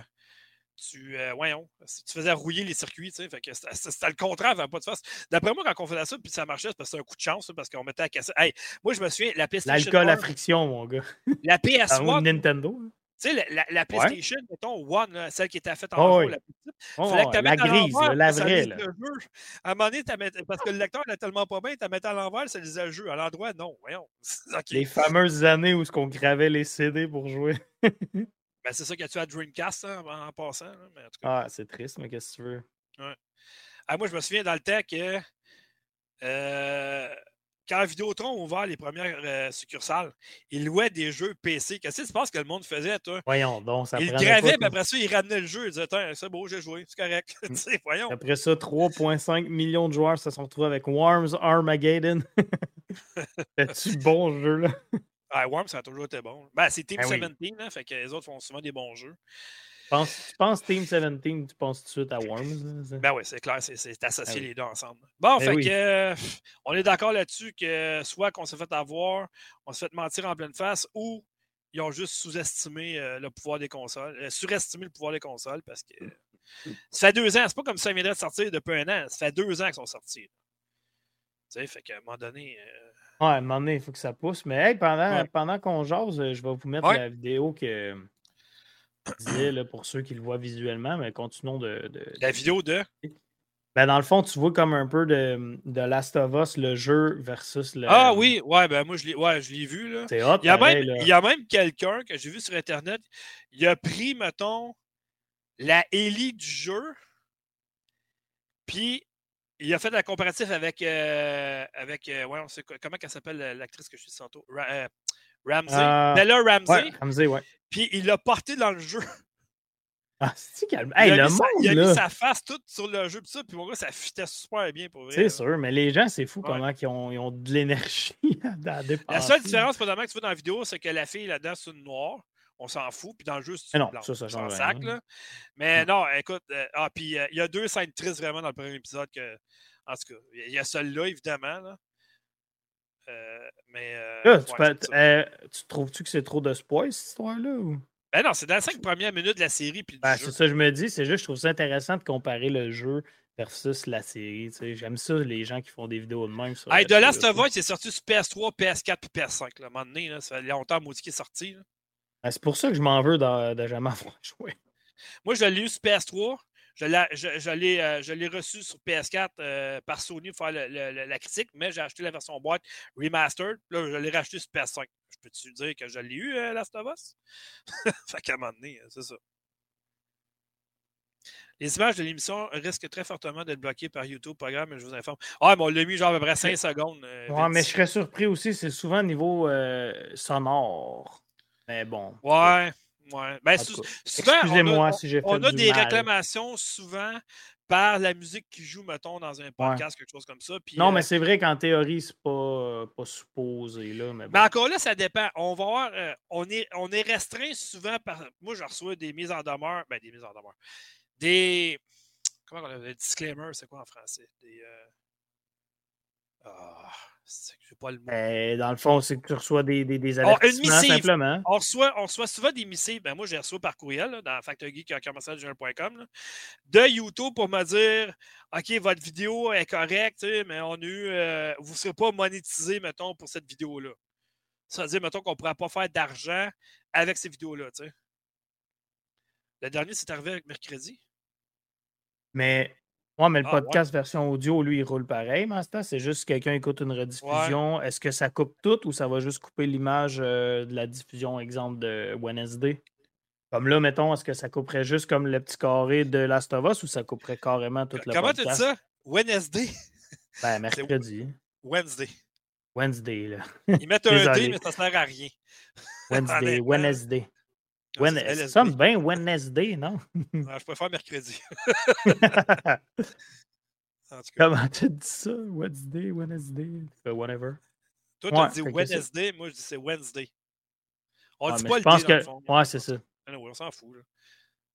tu, euh, voyons, tu faisais rouiller les circuits, tu sais, fait que c'était le contraire, pas de face. D'après moi, quand on faisait ça, puis ça marchait, c'est parce que c'était un coup de chance, là, parce qu'on mettait à casser. Hey, moi, je me souviens, la PlayStation L'alcool à 1, friction, mon gars. la Ah, PS1, ou Nintendo. hein. Tu sais, la, la- la PlayStation, mettons, One, là, celle qui était faite en Oh, oui. la petite, Oh, fallait que tu la à grise, la vraie. lise là. le jeu. À un moment donné, parce que le lecteur n'est tellement pas bien, tu la mettais à l'envers, ça lisait le jeu. À l'endroit, non, voyons. Les fameuses années où on gravait les CD pour jouer. Ben, c'est ça qu'il y a tué à Dreamcast hein, en, en passant. là, mais en tout cas. Ah, c'est triste, mais qu'est-ce que tu veux? Ah, moi, je me souviens dans le temps que euh, quand Vidéotron a ouvert les premières euh, succursales, ils louaient des jeux PC. Qu'est-ce que tu penses que le monde faisait, toi? Voyons donc, ça Ils gravaient, puis après ça, ils ramenaient le jeu. Ils disaient, Tiens, c'est beau, j'ai joué, c'est correct. Mm. Voyons. Après ça, 3,5 millions de joueurs se sont retrouvés avec Worms Armageddon. C'est-tu bon ce jeu-là? Ah, Worms, ça a toujours été bon. Ben, c'est Team Ben oui. 17, hein, fait que les autres font souvent des bons jeux. Penses- Tu penses Team 17, tu penses tout de suite à Worms? là? Ben oui, c'est clair, c'est- Ah oui. les deux ensemble. Bon, Ben fait oui. que euh, on est d'accord là-dessus que soit qu'on s'est fait avoir, on s'est fait mentir en pleine face, ou ils ont juste sous-estimé euh, le pouvoir des consoles, euh, surestimé le pouvoir des consoles parce que ça fait deux ans, c'est pas comme ça viendrait de sortir depuis un an, ça fait deux ans qu'ils sont sortis. Tu sais, fait qu'à un moment donné. Euh, Ouais, à un moment donné, il faut que ça pousse. Mais hey, pendant, Ouais. pendant qu'on jase, euh, je vais vous mettre Ouais. la vidéo que je disais là, pour ceux qui le voient visuellement, mais continuons de. de- la vidéo de? Ben, dans le fond, tu vois comme un peu de, de Last of Us, le jeu versus le. Ah oui, ouais, ben moi je l'ai ouais, je vu là. Hot. Il y a pareil, même, là. il y a même quelqu'un que j'ai vu sur Internet, il a pris, mettons, la Ellie du jeu, puis il a fait un comparatif avec, euh, avec euh, ouais, on sait comment elle s'appelle euh, l'actrice que je suis tantôt? Ra- euh, Ramsey. Euh, Bella Ramsey. Ouais, Ramsey, ouais. Puis il l'a porté dans le jeu. Ah, c'est calme. Il, Hey, a le mis sa, il a monde, mis sa face toute sur le jeu, puis ça, puis mon gars, ça fitait super bien pour vrai. C'est sûr, mais les gens, c'est fou Ouais. comment ils ont, ils ont de l'énergie à, à dépenser. La seule différence, pendant que tu vois dans la vidéo, c'est que la fille là-dedans, c'est une noire. On s'en fout. Puis dans le jeu, c'est non, ça, ça change sac, là. Mais Mm. non, écoute. euh, ah, puis euh, il y a deux scènes tristes vraiment dans le premier épisode. Que, en tout cas, il y a celle-là, évidemment. Là. Euh, mais. euh, Là, tu, ouais, peux- c'est ça. tu trouves-tu que c'est trop de spoil, cette histoire-là? Ou... Ben non, c'est dans les cinq premières minutes de la série. Puis Ben, jeu. c'est ça que je me dis. C'est juste, je trouve ça intéressant de comparer le jeu versus la série. tu sais. J'aime ça, les gens qui font des vidéos de même. Sur Hey, The là-dessus, Last of Us, c'est sorti sur PS3, PS4 puis PS5. Là, à un moment donné, là, ça fait longtemps, maudit, qu'il est sorti. là. Ben, c'est pour ça que je m'en veux de, de jamais avoir joué. Moi, je l'ai eu sur PS3. Je l'ai, je, je l'ai, euh, je l'ai reçu sur PS4 euh, par Sony pour faire le- le- le- la critique, mais j'ai acheté la version boîte remastered. Là, je l'ai racheté sur PS5. Je peux-tu dire que je l'ai eu, euh, Last of Us? fait qu'à un moment donné, c'est ça. Les images de l'émission risquent très fortement d'être bloquées par YouTube Programme, mais je vous informe. Ah, mais on l'a mis genre à peu près 5 secondes. euh, Ouais, mais je serais surpris aussi, c'est souvent niveau euh, sonore. Mais bon. Ouais, ouais. Ben, Excusez-moi si j'ai fait On a du des mal. réclamations souvent par la musique qui joue, mettons, dans un podcast, quelque chose comme ça. Puis, Non, euh, mais c'est vrai qu'en théorie, c'est pas, euh, pas supposé. Là, mais bon. mais encore là, ça dépend. On va voir, euh, on, est, on est restreint souvent par. Moi, je reçois des mises en demeure. Ben, des mises en demeure. Des. Comment on appelle Des disclaimers, c'est quoi en français? Des. Ah, j'ai pas le mot. Ben, dans le fond, c'est que tu reçois des, des, des Oh, une avertissements simplement. On reçoit, on reçoit souvent des missives. Ben, moi, j'ai reçu par courriel là, dans factorgeek.com de YouTube pour me dire OK, votre vidéo est correcte, mais on a eu. euh, vous ne serez pas monétisé, mettons, pour cette vidéo-là. Ça veut dire, mettons, qu'on ne pourra pas faire d'argent avec ces vidéos-là. Le dernier, c'est arrivé avec mercredi. Mais, ouais, mais le Ah, ouais. podcast version audio, lui, il roule pareil, Master. C'est juste que quelqu'un écoute une rediffusion. Est-ce que ça coupe tout ou ça va juste couper l'image euh, de la diffusion, exemple, de Wednesday? Comme là, mettons, est-ce que ça couperait juste comme le petit carré de Last of Us ou ça couperait carrément toute la Comment tu dis ça? Wednesday? Ben, mercredi. Wednesday. Wednesday, là. Ils mettent un D, mais ça sert à rien. Wednesday, Wednesday. Wednesday. Ça sonne bien Wednesday, non? je préfère mercredi. Comment tu dis ça? Wednesday, Wednesday, whatever. Toi, tu dis Wednesday, moi je dis c'est Wednesday. On dit pas le je pense que... Ouais, c'est ça. on s'en fout. Là.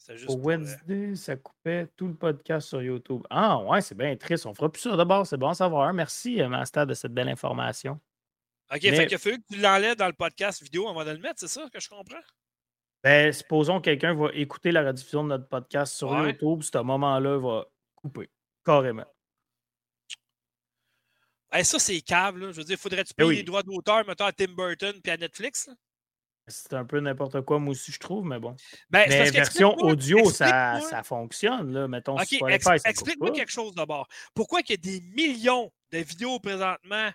Juste Au Wednesday, ça coupait tout le podcast sur YouTube. Ah, ouais, c'est bien triste. On fera plus ça d'abord. C'est bon à savoir. Merci, euh, Master, de cette belle information. OK, Mais... fait qu'il a fallu que tu l'enlèves dans le podcast vidéo avant de le mettre, c'est ça que je comprends? Ben, supposons que quelqu'un va écouter la rediffusion de notre podcast sur YouTube, ce moment-là va couper. Carrément. ça, c'est cave, là. Je veux dire, faudrait-tu ben payer les droits d'auteur, mettons, à Tim Burton puis à Netflix? C'est un peu n'importe quoi, moi aussi, je trouve, mais bon. Ben, mais version audio, ça, ça, fonctionne, là. Mettons, OK, explique-moi quelque chose d'abord. Pourquoi il y a des millions de vidéos présentement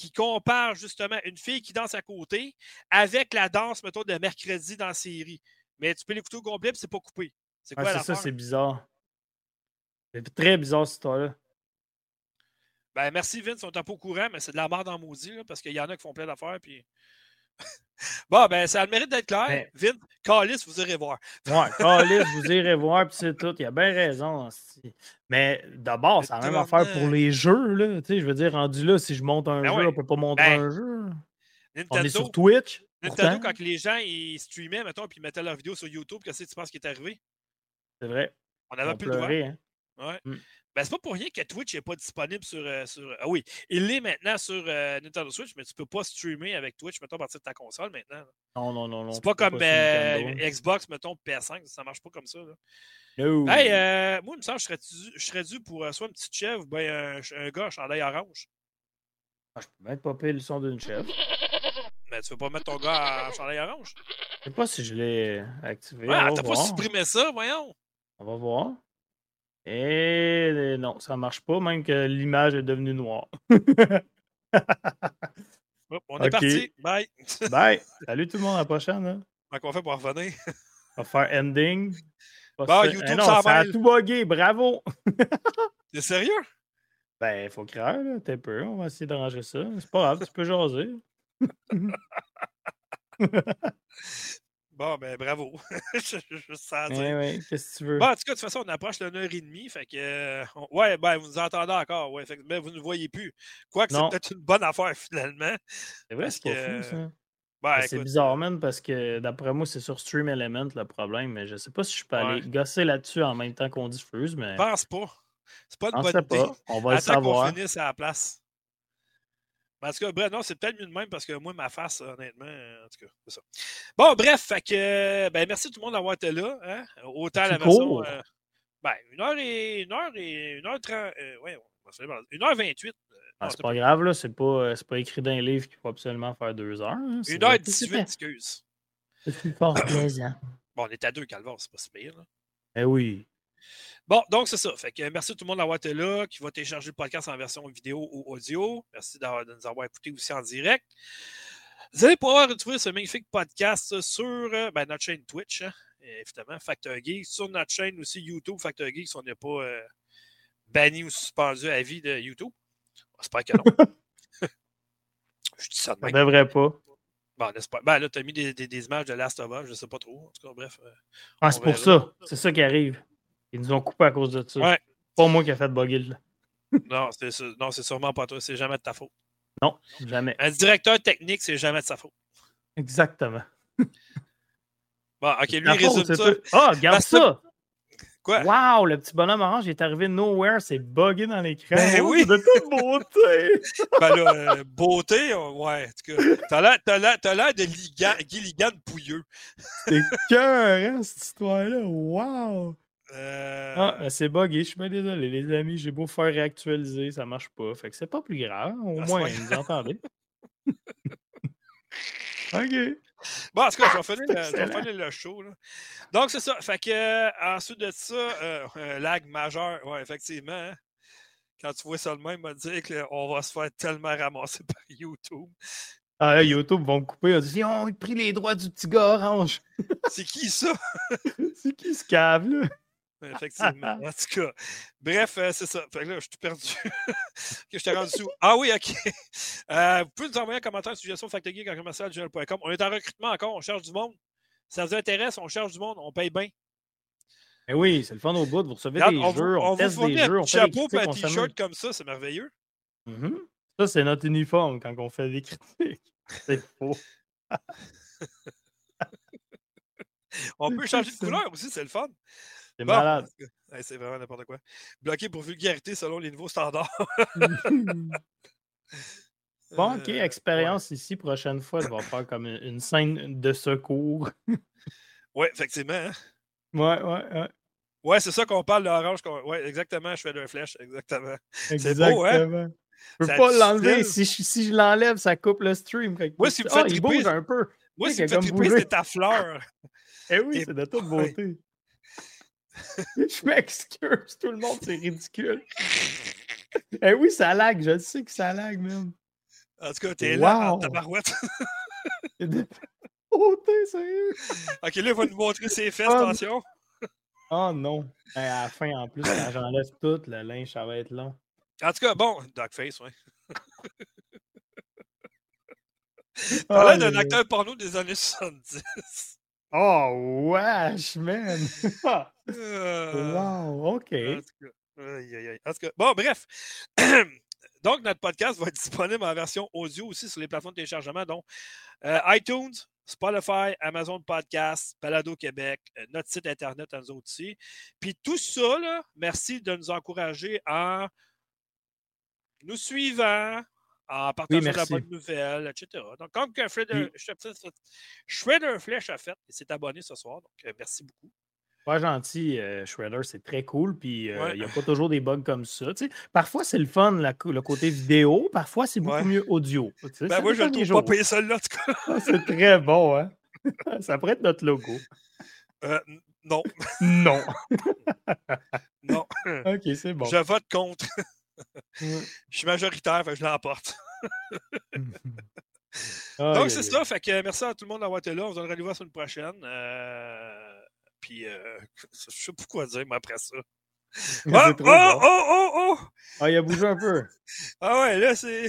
qui comparent justement une fille qui danse à côté avec la danse, mettons, de mercredi dans la série? Mais tu peux l'écouter au complet et c'est pas coupé. C'est quoi ça, c'est bizarre. C'est très bizarre, cette histoire-là. Ben, merci Vince, on n'est pas au courant, mais c'est de la merde en maudit, là, parce qu'il y en a qui font plein d'affaires, puis bon, ben, ça a le mérite d'être clair. Ben Vite, Calis, vous irez voir. Ouais, Calis, vous irez voir, puis c'est tout. Il a bien raison. Mais d'abord, c'est la même affaire pour les jeux. Là. Tu sais, je veux dire, rendu là, si je monte un ben jeu, on ne peut pas monter ben, un jeu. on est sur Twitch. Nintendo, quand les gens ils streamaient, mettons, puis ils mettaient leurs vidéos sur YouTube, qu'est-ce que tu penses qui est arrivé? C'est vrai. On avait plus de droit. Hein? Ouais. Mm. Ben, c'est pas pour rien que Twitch n'est pas disponible sur, euh, sur, Ah oui, il l'est maintenant sur euh, Nintendo Switch, mais tu peux pas streamer avec Twitch, mettons, à partir de ta console maintenant. Non, non, non, non. C'est pas comme euh, Xbox, mettons, PS5, ça marche pas comme ça. Là. Hey, moi, il me semble que je serais dû, pour soit une petite chèvre ou bien un, un gars chandail orange. Ah, je peux même pas payer le son d'une chèvre. Mais tu veux pas mettre ton gars en chandail orange? Je sais pas si je l'ai activé. Ouais, t'as pas supprimé ça, voyons. On va voir. Et non, ça ne marche pas, même que l'image est devenue noire. on est parti. Bye. Bye. Salut tout le monde, à la prochaine. Hein. Comment on fait pour revenir? on va faire ending. Bon, YouTube, eh non, ça, a tout bugué, bravo! T'es sérieux? Ben, il faut créer, là, t'es peu. On va essayer d'arranger ça. C'est pas grave, tu peux jaser. Bon, ben bravo. je, je ça dire. Ouais, qu'est-ce que tu veux? Bon, en tout cas, de toute façon, on approche et demie. Fait que. Euh, ouais, ben, vous nous entendez encore. Ouais, fait que, ben, vous ne nous voyez plus. Quoique, c'est peut-être une bonne affaire, finalement. C'est vrai, c'est pas fou, ça. Ben, ben c'est bizarre, man, parce que d'après moi, c'est sur Stream Element le problème, mais je sais pas si je peux aller gosser là-dessus en même temps qu'on diffuse. Mais... Pense pas. C'est pas une bonne idée. On va le savoir. qu'on finisse à la place. En tout cas, bref, non, c'est peut-être mieux de même parce que moi, ma face, honnêtement, en tout cas, c'est ça. Bon, bref, fait que, ben, merci tout le monde d'avoir été là. Hein? Autant la version. Euh, ben, une heure et. Une heure et. Une heure trente. Euh, ouais, une heure vingt-huit. Euh, ah, c'est pas grave, là. C'est pas, pas écrit dans un livre qu'il faut absolument faire deux heures. Hein, une heure dix-huit, excuse. C'est fort plaisant. Bon, on est à deux, Calvar, c'est pas si pire, là. Eh oui. Bon, donc c'est ça. Fait que merci à tout le monde d'avoir été là, qui va télécharger le podcast en version vidéo ou audio. Merci de nous avoir écoutés aussi en direct. Vous allez pouvoir retrouver ce magnifique podcast sur euh, ben, notre chaîne Twitch, hein, évidemment, Factor Geek, sur notre chaîne aussi YouTube, Factor Geek, si on n'est pas euh, banni ou suspendu à vie de YouTube. J'espère que non. je dis ça de même. On devrait pas. Bon, n'est-ce pas? Ben là, tu as mis des, des, images de Last of Us, je ne sais pas trop. En tout cas, bref. Euh, ah, c'est pour ça. C'est ça qui arrive. Ils nous ont coupé à cause de ça. Ouais. Pas moi qui a fait bugger là. non, c'est sûrement pas toi. C'est jamais de ta faute. Non, jamais. Un directeur technique, c'est jamais de sa faute. Exactement. Bon, ok, lui, il résume ça. Ah, oh, regarde ça! Quoi? Wow, le petit bonhomme orange est arrivé nowhere, c'est buggé dans l'écran. Ben oui! De toute beauté! ben là, euh, beauté, ouais, en tout cas. T'as l'air de Guy Ligan pouilleux. C'est cœur, hein, cette histoire-là. Wow! Euh... Ah, ben, c'est buggé, je suis bien désolé, les amis. J'ai beau faire réactualiser, ça marche pas. Fait que c'est pas plus grave. Au ah, moins, vous entendez. OK. Bon, en tout cas, je vais finir, le, show. Là. Donc, c'est ça. Fait que, euh, ensuite de ça, euh, un lag majeur. Ouais, effectivement. Hein. Quand tu vois ça le même, me dire qu'on va se faire tellement ramasser par YouTube. Ah, YouTube vont me couper. Ils dit, ont pris les droits du petit gars orange. C'est qui ça? c'est qui ce cave, là? Effectivement. en tout cas, bref, euh, c'est ça. Fait que là, je suis perdu. je t'ai rendu sous. Ah oui, OK. Euh, vous pouvez nous envoyer un commentaire, une suggestion factogeek en commercial.com. On est en recrutement encore, on cherche du monde. Ça vous intéresse, on cherche du monde, on paye bien. Eh oui, c'est le fun au bout. Vous recevez des jeux, on, teste des jeux, on fait chapeau et un t-shirt comme ça, c'est merveilleux. Mm-hmm. Ça, c'est notre uniforme quand on fait des critiques. C'est faux. on peut changer de couleur aussi, c'est le fun. C'est malade. c'est vraiment n'importe quoi. Bloqué pour vulgarité selon les nouveaux standards. bon, ok, euh, expérience ici. Prochaine fois, je vais faire comme une scène de secours. oui, effectivement. Hein. Ouais, ouais, ouais. Ouais, c'est ça qu'on parle l'orange. Ouais, exactement, je fais de flèche. Exactement. C'est beau, hein? Je peux pas l'enlever. Si je, si je l'enlève, ça coupe le stream. Moi, si vous faites ah, bouge un peu. Moi, si vous faites c'est ta fleur. eh oui, c'est de toute beauté. je m'excuse, tout le monde, c'est ridicule. eh oui, ça lag, je sais que ça lag, même. En tout cas, t'es là, en tabarouette. oh, t'es sérieux? Ok, là, il va nous montrer ses fesses, attention. Oh non. à la fin, en plus, quand j'enlève tout, le linge, ça va être long. En tout cas, bon, Dogface, ouais. T'as l'air d'un acteur porno des années 70. Oh, wesh, man! Euh, wow, OK. En tout, cas, bon, bref. donc, notre podcast va être disponible en version audio aussi sur les plateformes de téléchargement, donc euh, iTunes, Spotify, Amazon Podcast, Balado Québec, euh, notre site Internet nous autres aussi. Puis tout ça, là, merci de nous encourager en nous suivant, en partageant la bonne nouvelle, etc. Donc, comme que Shredder, Shredder Flash a fait, il s'est abonné ce soir. Donc, euh, merci beaucoup. Pas gentil, euh, Shredder, c'est très cool. Puis euh, il n'y a pas toujours des bugs comme ça. parfois, c'est le fun, le côté vidéo. Parfois, c'est beaucoup mieux audio. Ben, moi, je ne trouve pas payer celle-là, en tout cas. Ah, c'est très bon, hein? ça pourrait être notre logo. non. non. non. OK, c'est bon. Je vote contre. je suis majoritaire, je l'emporte. Donc, c'est ça. Fait que merci à tout le monde d'avoir été là. On se donnera les voir sur une prochaine. Euh, puis, euh, je sais pas quoi dire, mais après ça. Oh, oh, oh, oh, oh! Ah, il a bougé un peu. ah ouais, là, c'est.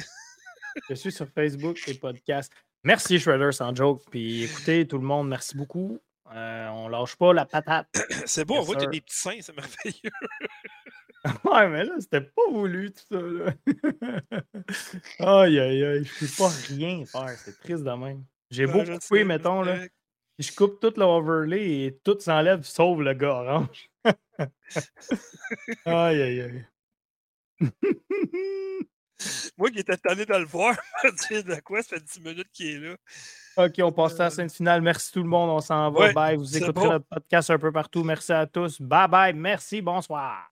je suis sur Facebook et podcast. Merci, Shredder, sans joke. Puis écoutez, tout le monde, merci beaucoup. Euh, on lâche pas la patate. c'est beau, on voit que tu as des petits seins, c'est merveilleux. ouais, mais là, c'était pas voulu tout ça. Là. aïe, aïe, aïe, je peux pas rien faire. C'est triste de même. J'ai beau couper, mettons, là. Je coupe tout l'overlay et tout s'enlève sauf le gars orange. aïe, aïe, aïe. Moi qui étais tanné de le voir, de quoi, ça fait 10 minutes qu'il est là? OK, on passe à la euh, scène finale. Merci tout le monde. On s'en va. bye. Vous écouterez notre podcast un peu partout. Merci à tous. Bye bye. Merci. Bonsoir.